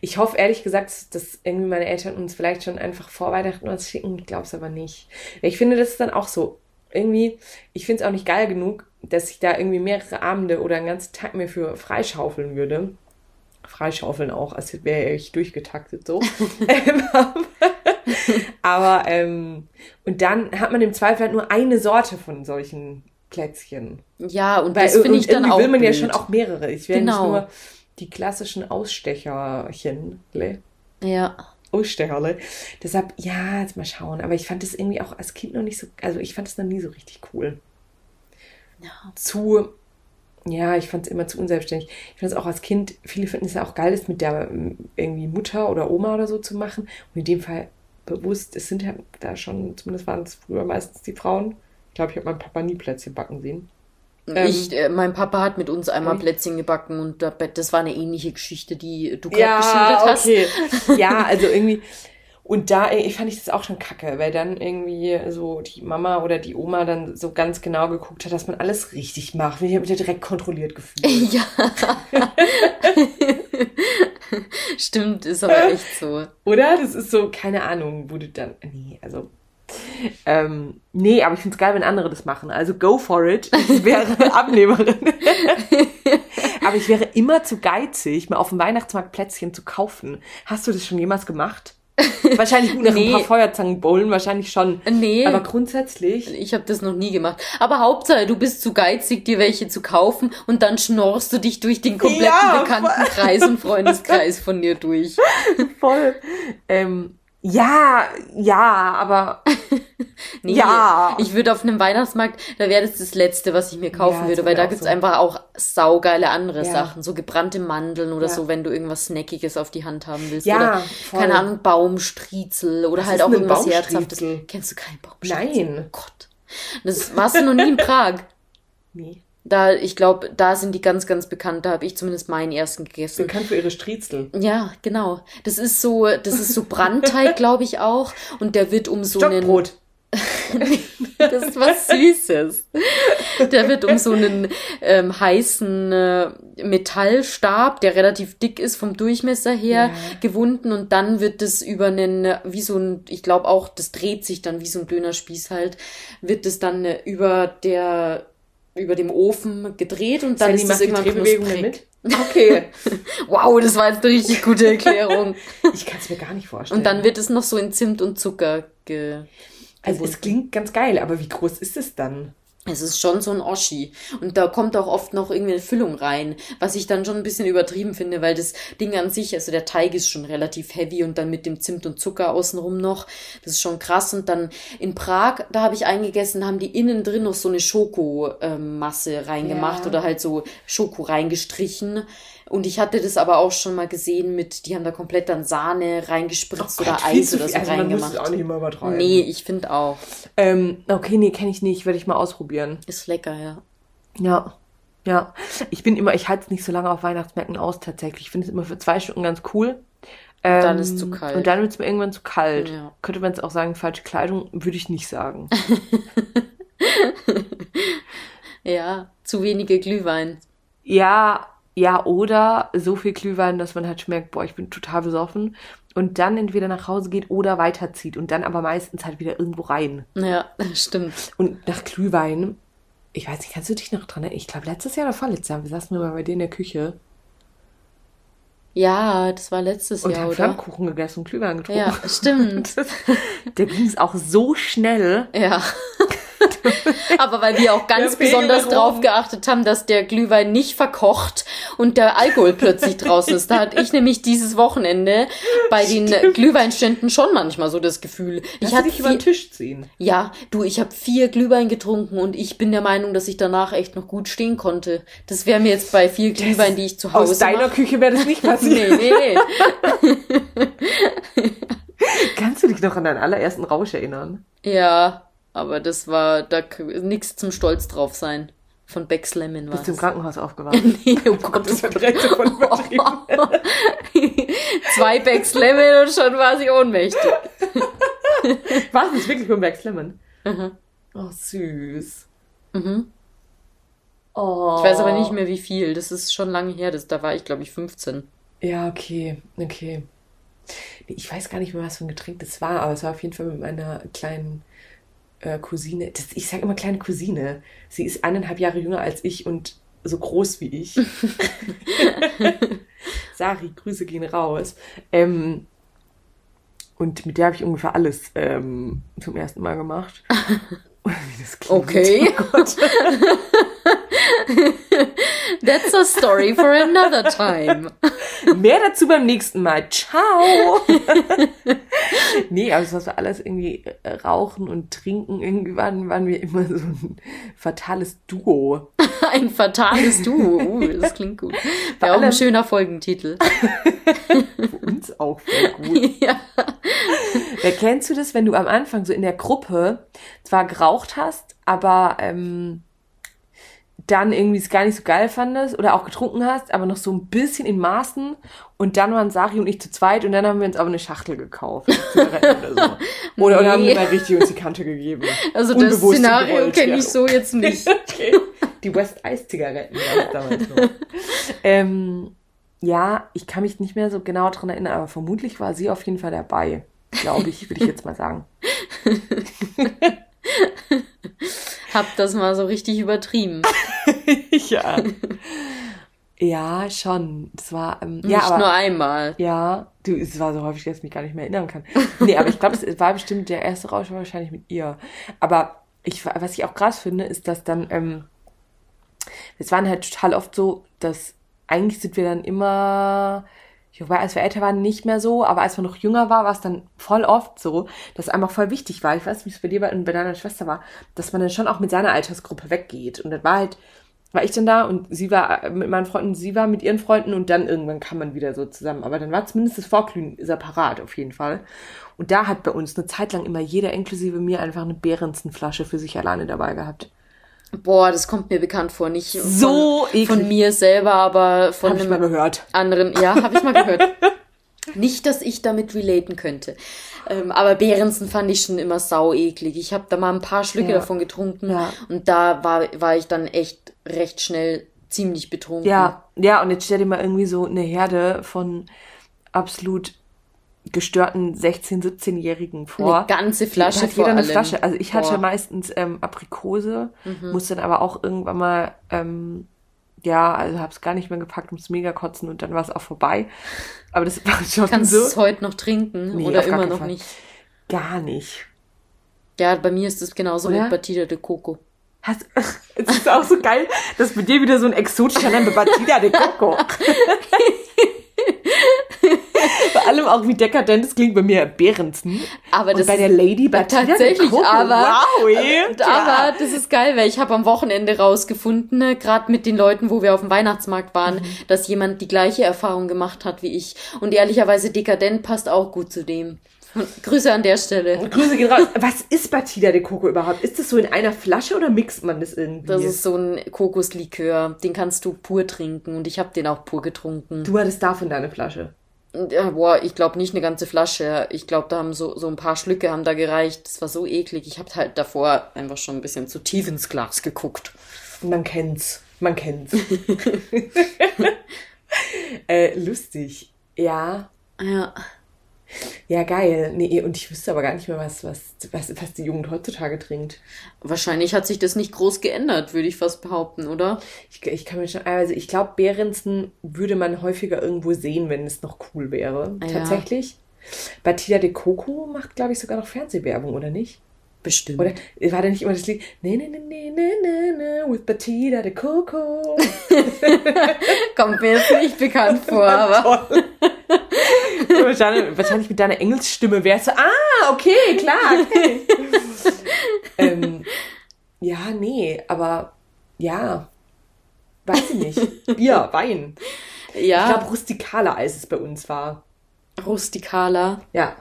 A: Ich hoffe ehrlich gesagt, dass irgendwie meine Eltern uns vielleicht schon einfach vor Weihnachten was schicken. Ich glaube es aber nicht. Ich finde, das ist dann auch so. Irgendwie, ich finde es auch nicht geil genug, dass ich da irgendwie mehrere Abende oder einen ganzen Tag mir für freischaufeln würde. Freischaufeln auch, als wäre ich durchgetaktet so. Aber, ähm, und dann hat man im Zweifel halt nur eine Sorte von solchen Plätzchen.
B: Ja, und
A: Weil
B: das finde ich dann auch
A: will man ja
B: blöd.
A: schon auch mehrere. Ich will
B: Genau.
A: nicht nur die klassischen Ausstecherchen. le?
B: Ja.
A: Ausstecherle. Deshalb, ja, jetzt mal schauen. Aber ich fand das irgendwie auch als Kind noch nicht so, also ich fand es noch nie so richtig cool.
B: Ja.
A: Zu, ja, ich fand es immer zu unselbstständig. Ich fand es auch als Kind, viele finden es ja auch geil, das mit der irgendwie Mutter oder Oma oder so zu machen. Und in dem Fall bewusst, es sind ja da schon, zumindest waren es früher meistens die Frauen. Ich glaube, ich habe meinen Papa nie Plätzchen backen sehen. Ähm,
B: ich, äh, mein Papa hat mit uns einmal
A: Echt?
B: Plätzchen gebacken und da- das war eine ähnliche Geschichte, die du gerade geschildert hast.
A: okay. Ja, also irgendwie. Und da ey, ich fand ich das auch schon kacke, weil dann irgendwie so die Mama oder die Oma dann so ganz genau geguckt hat, dass man alles richtig macht. Ich habe mich ja direkt kontrolliert gefühlt.
B: Ja. Stimmt, ist aber echt so.
A: Oder? Das ist so, keine Ahnung, wurde dann. Nee, also. Ähm, nee, aber ich finde es geil, wenn andere das machen. Also go for it. Ich wäre Abnehmerin. aber ich wäre immer zu geizig, mal auf dem Weihnachtsmarkt Plätzchen zu kaufen. Hast du das schon jemals gemacht? wahrscheinlich gut nach
B: Nee.
A: ein paar Feuerzangen bowlen, wahrscheinlich schon.
B: Nee.
A: Aber grundsätzlich.
B: Ich habe das noch nie gemacht. Aber Hauptsache, du bist zu geizig, dir welche zu kaufen und dann schnorrst du dich durch den kompletten
A: Ja,
B: Bekanntenkreis und Freundeskreis von dir durch.
A: Voll. Ähm, ja, ja, aber
B: Nee,
A: Ja.
B: Ich würde auf einem Weihnachtsmarkt, da wäre das das Letzte, was ich mir kaufen
A: Ja,
B: würde, weil da gibt's
A: so.
B: einfach auch saugeile andere
A: Ja.
B: Sachen. So gebrannte Mandeln oder
A: Ja.
B: so, wenn du irgendwas Snackiges auf die Hand haben willst.
A: Ja,
B: oder,
A: voll.
B: keine Ahnung, Baumstriezel oder
A: Was
B: halt auch irgendwas? Herzhaftes. Kennst du keinen Baumstriezel?
A: Nein.
B: Oh Gott. Das warst du noch nie in Prag.
A: nee.
B: Da, ich glaube, da sind die ganz, ganz bekannt. Da habe ich zumindest meinen ersten gegessen.
A: Bekannt für ihre Striezel.
B: Ja, genau. Das ist so, das ist so Brandteig, glaube ich auch. Und der wird um so einen. Das ist was Süßes. Der wird um so einen ähm, heißen äh, Metallstab, der relativ dick ist vom Durchmesser her,
A: Ja.
B: gewunden und dann wird das über einen, wie so ein, ich glaube auch, das dreht sich dann wie so ein Dönerspieß halt, wird das dann äh, über der, über dem Ofen gedreht und dann
A: Sandy
B: ist das irgendwann
A: Drehbewegung
B: knusprig.
A: mit. Okay.
B: Wow, das war jetzt eine richtig gute Erklärung.
A: Ich kann es mir gar nicht vorstellen.
B: Und dann wird es noch so in Zimt und Zucker ge
A: also es klingt ganz geil, aber wie groß ist es dann?
B: Es ist schon so ein Oschi. Und da kommt auch oft noch irgendwie eine Füllung rein, was ich dann schon ein bisschen übertrieben finde, weil das Ding an sich, also der Teig ist schon relativ heavy und dann mit dem Zimt und Zucker außenrum noch. Das ist schon krass. Und dann in Prag, da habe ich eingegessen, haben die innen drin noch so eine Schokomasse reingemacht
A: Ja.
B: oder halt so Schoko reingestrichen. Und ich hatte das aber auch schon mal gesehen mit, die haben da komplett dann Sahne reingespritzt
A: Oh
B: oder
A: Gott, viel
B: Eis oder so
A: also man es
B: reingemacht.
A: auch nicht immer übertreiben.
B: Nee, ich finde auch.
A: Ähm, okay, nee, kenne ich nicht. Werde ich mal ausprobieren.
B: Ist lecker, ja.
A: Ja. Ja. Ich bin immer, ich halte es nicht so lange auf Weihnachtsmärkten aus tatsächlich. Ich finde es immer für zwei Stunden ganz cool. Ähm,
B: dann ist zu kalt.
A: Und dann wird es mir irgendwann zu kalt.
B: Ja.
A: Könnte man jetzt auch sagen, falsche Kleidung, würde ich nicht sagen.
B: Ja, zu wenige Glühwein.
A: ja, ja, oder so viel Glühwein, dass man halt schmeckt, boah, ich bin total besoffen. Und dann entweder nach Hause geht oder weiterzieht und dann aber meistens halt wieder irgendwo rein.
B: Ja, stimmt.
A: Und nach Glühwein, ich weiß nicht, kannst du dich noch dran erinnern? Ich glaube, letztes Jahr oder vorletztes Jahr, wir saßen mal bei dir in der Küche
B: Ja, das war letztes
A: und
B: Jahr, oder?
A: Flammkuchen gegessen und Glühwein getrunken.
B: Ja, stimmt.
A: Der ging es auch so schnell.
B: Ja. Aber weil wir auch ganz besonders drauf geachtet haben, dass der Glühwein nicht verkocht und der Alkohol plötzlich draußen ist. Da hatte ich nämlich dieses Wochenende bei den Glühweinständen schon manchmal so das Gefühl. Ich
A: Lass
B: hatte
A: dich über den Tisch ziehen.
B: ja, du, ich habe vier Glühwein getrunken und ich bin der Meinung, dass ich danach echt noch gut stehen konnte. Das wäre mir jetzt bei vier Glühwein, die ich zu Hause
A: Aus deiner
B: mach-
A: Küche wäre das nicht passiert.
B: Nee, nee, nee.
A: Kannst du dich noch an deinen allerersten Rausch erinnern?
B: Ja, aber das war da nichts zum Stolz drauf sein. Von Becks Lemon war
A: Bist du im. Krankenhaus aufgewacht?
B: Nee, oh Gott,
A: Das ja direkt übertrieben.
B: Zwei Becks Lemon und schon war sie ohnmächtig.
A: War es nicht wirklich beim Max Lemon?
B: Mhm.
A: Oh, süß.
B: Mhm.
A: Oh.
B: Ich weiß aber nicht mehr wie viel. Das ist schon lange her. Das, da war ich, glaube ich, 15.
A: Ja, okay, okay. Ich weiß gar nicht mehr, was für ein Getränk das war, aber es war auf jeden Fall mit meiner kleinen äh, Cousine. Das, ich sage immer kleine Cousine. Sie ist eineinhalb Jahre jünger als ich und so groß wie ich. Sari, Grüße gehen raus. Ähm, und mit der habe ich ungefähr alles ähm, zum ersten Mal gemacht. Wie das klingt.
B: Okay.
A: Oh.
B: That's a story for another time.
A: Mehr dazu beim nächsten Mal. Ciao. nee, aber es war so alles irgendwie äh, rauchen und trinken. Irgendwie waren, waren wir immer so ein fatales Duo.
B: Ein fatales Duo. Uh, das klingt gut. Wäre auch ein schöner Folgentitel.
A: Für uns auch voll gut.
B: ja.
A: Ja, kennst du das, wenn du am Anfang so in der Gruppe zwar geraucht hast, aber ähm, dann irgendwie es gar nicht so geil fandest oder auch getrunken hast, aber noch so ein bisschen in Maßen und dann waren Sari und ich zu zweit und dann haben wir uns aber eine Schachtel gekauft. Zigaretten oder so. Oder, oder haben
B: Nee.
A: wir mal richtig uns die Kante gegeben.
B: Also das Szenario kenne
A: ja.
B: ich so jetzt nicht.
A: Okay. Die West Ice Zigaretten damals noch. ähm, ja, ich kann mich nicht mehr so genau dran erinnern, aber vermutlich war sie auf jeden Fall dabei. Glaube ich, würde ich jetzt mal sagen.
B: Hab das mal so richtig übertrieben.
A: ja. Ja, schon. Das war, ähm,
B: Nicht
A: ja, aber,
B: nur einmal.
A: Ja, du, es war so häufig, dass ich mich gar nicht mehr erinnern kann. Nee, aber ich glaube, es war bestimmt der erste Rausch war wahrscheinlich mit ihr. Aber ich, was ich auch krass finde, ist, dass dann, ähm, es waren halt total oft so, dass eigentlich sind wir dann immer, wobei als wir älter waren nicht mehr so, aber als man noch jünger war, war es dann voll oft so, dass einfach voll wichtig war. Ich weiß nicht, wie es bei dir und bei deiner Schwester war, dass man dann schon auch mit seiner Altersgruppe weggeht. Und dann war halt, war ich dann da und sie war mit meinen Freunden, sie war mit ihren Freunden und dann irgendwann kam man wieder so zusammen. Aber dann war zumindest das Vorglühen separat auf jeden Fall. Und da hat bei uns eine Zeit lang immer jeder, inklusive mir, einfach eine Behrensen-Flasche für sich alleine dabei gehabt.
B: Boah, das kommt mir bekannt vor. Nicht
A: So
B: von, von mir selber, aber von
A: Hab ich
B: einem
A: mal gehört.
B: anderen. Ja, habe ich mal gehört. Nicht, dass ich damit relaten könnte. Ähm, aber Behrensen fand ich schon immer sau eklig. Ich habe da mal ein paar Schlücke
A: Ja.
B: davon getrunken
A: Ja.
B: und da war, war ich dann echt recht schnell ziemlich betrunken.
A: Ja, ja, und jetzt stell dir mal irgendwie so eine Herde von absolut gestörten 16-, 17-Jährigen vor.
B: Eine ganze Flasche
A: Da hat
B: vor
A: jeder eine. Flasche. Also ich hatte.
B: Mhm.
A: meistens ähm, Aprikose, musste dann aber auch irgendwann mal, ähm, ja, also hab's gar nicht mehr gepackt, ums mega kotzen und dann war es auch vorbei. Aber das war schon
B: Kannst du
A: so.
B: es heute noch trinken
A: Nee,
B: oder immer noch
A: Fall.
B: nicht?
A: Gar nicht.
B: Ja, bei mir ist es genauso
A: Oder?
B: mit Batida de Coco.
A: Hast, es ist auch so geil, dass bei dir wieder so ein exotischer Name Batida de Coco. Vor allem auch wie dekadent es klingt bei mir Behrensen.
B: Aber
A: Und
B: das
A: bei
B: ist-
A: der Lady Batida
B: Tatsächlich,
A: Coco.
B: aber,
A: wow, ey.
B: aber das ist geil, weil ich habe am Wochenende rausgefunden, ne, gerade mit den Leuten, wo wir auf dem Weihnachtsmarkt waren,
A: Mhm.
B: dass jemand die gleiche Erfahrung gemacht hat wie ich. Und ehrlicherweise dekadent passt auch gut zu dem. Grüße an der Stelle.
A: Grüße gehen raus. Was ist Batida de Coco überhaupt? Ist das so in einer Flasche oder mixt man das irgendwie?
B: Das ist so ein Kokoslikör, den kannst du pur trinken und ich habe den auch pur getrunken.
A: du hattest davon deine Flasche.
B: Ja, boah, ich glaube nicht eine ganze Flasche. Ich glaube, da haben so, so ein paar Schlücke haben da gereicht. Das war so eklig. Ich habe halt davor einfach schon ein bisschen zu tief ins Glas geguckt.
A: Man kennt's. Man kennt's. äh, lustig. Ja.
B: Ja.
A: Ja, geil. Nee, und ich wüsste aber gar nicht mehr, was, was, was, was die Jugend heutzutage trinkt.
B: Wahrscheinlich hat sich das nicht groß geändert, würde ich fast behaupten, oder?
A: Ich, ich kann mir schon, also ich glaube, Behrensen würde man häufiger irgendwo sehen, wenn es noch cool wäre.
B: Ja.
A: Tatsächlich. Batida de Coco macht, glaube ich, sogar noch Fernsehwerbung, oder nicht?
B: Bestimmt.
A: Oder war da nicht immer das Lied? Ne, ne, ne, ne, ne, ne, ne, with Batida de Coco.
B: Kommt mir jetzt nicht bekannt vor, aber.
A: Wahrscheinlich, wahrscheinlich mit deiner Engelsstimme wärst du, ah, okay, klar, okay. ähm, ja, nee, aber ja, weiß ich nicht. Bier, Wein. Ich
B: Ja,
A: glaube, rustikaler, als es bei uns war.
B: rustikaler.
A: Ja.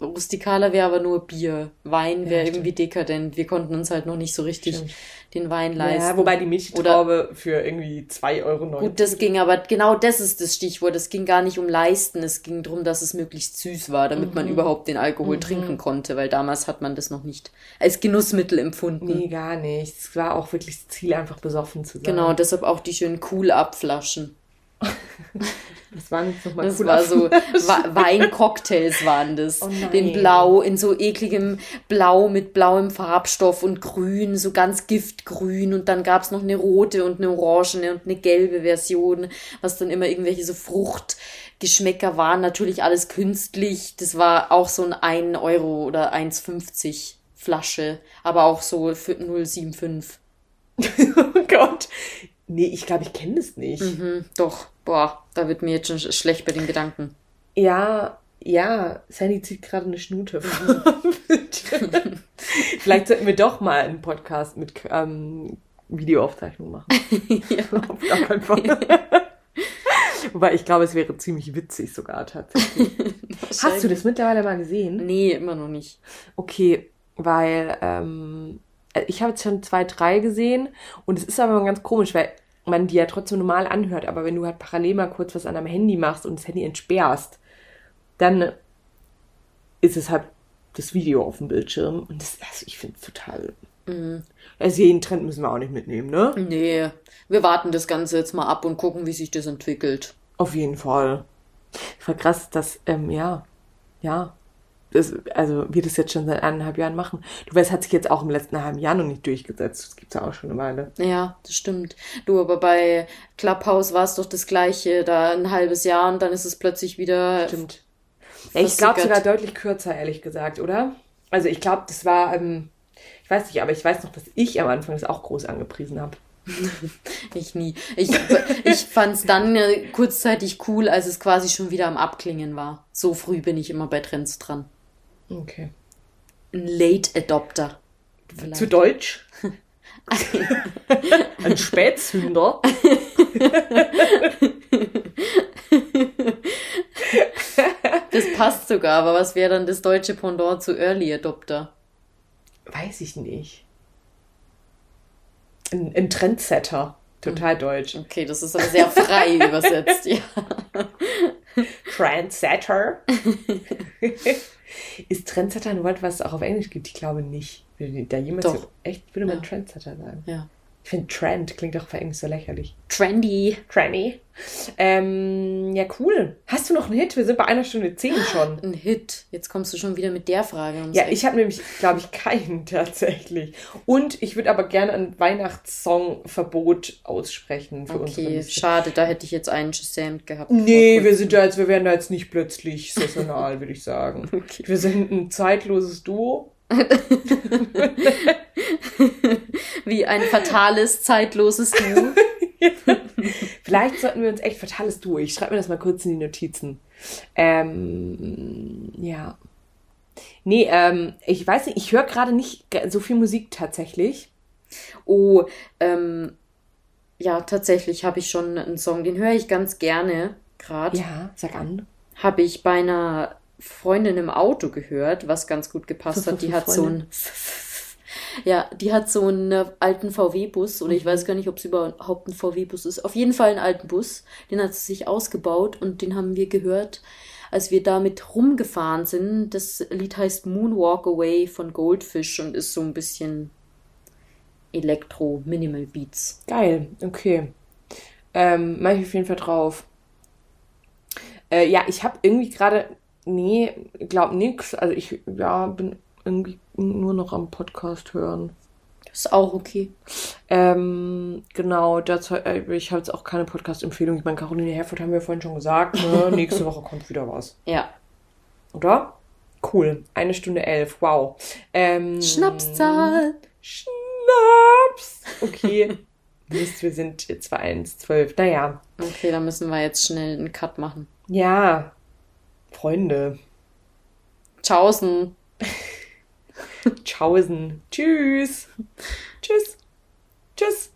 B: Rustikaler wäre aber nur Bier. Wein wäre
A: stimmt.
B: irgendwie dekadent. Wir konnten uns halt noch nicht so richtig
A: Stimmt.
B: den Wein leisten.
A: ja. Wobei die Milchtraube für irgendwie 2,90 Euro.
B: Gut, das ging aber, genau das ist das Stichwort. Es ging gar nicht um Leisten. Es ging darum, dass es möglichst süß war, damit
A: Mhm.
B: man überhaupt den Alkohol trinken konnte, weil damals hat man das noch nicht als Genussmittel empfunden.
A: Nee, gar nicht. Es war auch wirklich das Ziel, einfach besoffen zu sein.
B: Genau, deshalb auch die schönen Cool-Up-Flaschen.
A: Das waren jetzt nochmal
B: Das war so, Weincocktails waren das.
A: Oh.
B: Den Blau, in so ekligem Blau mit blauem Farbstoff und Grün, so ganz giftgrün. Und dann gab's noch eine rote und eine orangene und eine gelbe Version, was dann immer irgendwelche so Fruchtgeschmäcker waren. Natürlich alles künstlich. Das war auch so ein 1 Euro oder 1,50 Flasche, aber auch so für 0,75.
A: oh Gott. Nee, ich glaube, ich kenne das nicht.
B: Hm, doch, boah, da wird mir jetzt schon sch- schlecht bei den Gedanken.
A: Ja, ja, Sandy zieht gerade eine Schnute. Vielleicht sollten wir doch mal einen Podcast mit ähm, Videoaufzeichnung machen. Auf gar keinen Fall. Wobei ich glaube, es wäre ziemlich witzig sogar tatsächlich. Hast du das mittlerweile mal gesehen?
B: Nee, immer noch nicht.
A: Okay, weil ähm, ich habe jetzt schon zwei, drei gesehen und es ist aber ganz komisch, weil man die ja trotzdem normal anhört, aber wenn du halt parallel mal kurz was an deinem Handy machst und das Handy entsperrst, dann ist es halt das Video auf dem Bildschirm und das, also ich finde es total. Also jeden Trend müssen wir auch nicht mitnehmen, ne?
B: Nee, wir warten das Ganze jetzt mal ab und gucken, wie sich das entwickelt.
A: Auf jeden Fall. Voll krass, dass, ähm, ja, ja. Das, also wir das jetzt schon seit eineinhalb Jahren machen. Du weißt, hat sich jetzt auch im letzten halben Jahr noch nicht durchgesetzt. Das gibt's ja auch schon eine Weile.
B: Ja, das stimmt. Du, aber bei Clubhouse war es doch das Gleiche, da ein halbes Jahr und dann ist es plötzlich wieder. Stimmt.
A: Ja, ich glaube sogar deutlich kürzer, ehrlich gesagt, oder? Also ich glaube, das war, ähm, ich weiß nicht, aber ich weiß noch, dass ich am Anfang das auch groß angepriesen habe.
B: ich nie. Ich, ich fand es dann äh, kurzzeitig cool, als es quasi schon wieder am Abklingen war. So früh bin ich immer bei Trends dran.
A: Okay.
B: Ein Late Adopter.
A: Vielleicht. Zu Deutsch? Ein Spätzünder.
B: das passt sogar, aber was wäre dann das deutsche Pendant zu Early Adopter?
A: Weiß ich nicht. Ein, ein Trendsetter. Total hm. deutsch.
B: Okay, das ist aber sehr frei übersetzt, ja.
A: Trendsetter. ist Trendsetter ein Wort, was es auch auf Englisch gibt? Ich glaube nicht. Würde da jemand so, echt, würde man ja. Trendsetter sagen?
B: Ja.
A: Ich finde Trend klingt auch für Englisch so lächerlich.
B: Trendy.
A: Trendy. Ähm, ja, cool. Hast du noch einen Hit? Wir sind bei einer Stunde zehn schon.
B: Ein Hit. Jetzt kommst du schon wieder mit der Frage.
A: Ja, ich habe nämlich, glaube ich, keinen tatsächlich. Und ich würde aber gerne ein Weihnachtssongverbot aussprechen
B: für uns. Okay, schade. Da hätte ich jetzt einen Shazam gehabt.
A: Nee, wir sind da jetzt, wir werden da jetzt nicht plötzlich saisonal, würde ich sagen. Okay. Wir sind ein zeitloses Duo.
B: Wie ein fatales, zeitloses Duo.
A: Vielleicht sollten wir uns echt fatales Duo. Ich schreibe mir das mal kurz in die Notizen. Ähm, ja. Nee, ähm, ich weiß nicht, ich höre gerade nicht so viel Musik tatsächlich.
B: Oh, ähm, ja, tatsächlich habe ich schon einen Song, den höre ich ganz gerne gerade.
A: Ja, sag an.
B: Habe ich bei einer Freundin im Auto gehört, was ganz gut gepasst hat. Die hat so ein ja, die hat so einen alten VW-Bus oder ich weiß gar nicht, ob es überhaupt ein VW-Bus ist. Auf jeden Fall einen alten Bus. Den hat sie sich ausgebaut und den haben wir gehört, als wir damit rumgefahren sind. Das Lied heißt Moonwalk Away von Goldfish und ist so ein bisschen Elektro, Minimal Beats.
A: Geil, okay. Ähm, mach ich auf jeden Fall drauf. Äh, ja, ich habe irgendwie gerade Nee, glaub nix. Also ich ja, bin irgendwie nur noch am Podcast hören.
B: Das ist auch okay.
A: Ähm, genau, dazu, äh, ich habe jetzt auch keine Podcast-Empfehlung. Ich meine, Caroline Herford haben wir vorhin schon gesagt. Ne? Nächste Woche kommt wieder was.
B: Ja.
A: Oder? Cool. Eine Stunde elf. Wow. Ähm,
B: Schnapszahl.
A: Schnaps. Okay. Mist, wir sind jetzt bei 1,12. Naja.
B: Okay, dann müssen wir jetzt schnell einen Cut machen.
A: Ja, Freunde.
B: Tschaußen.
A: Tschaußen. Tschüss. Tschüss. Tschüss.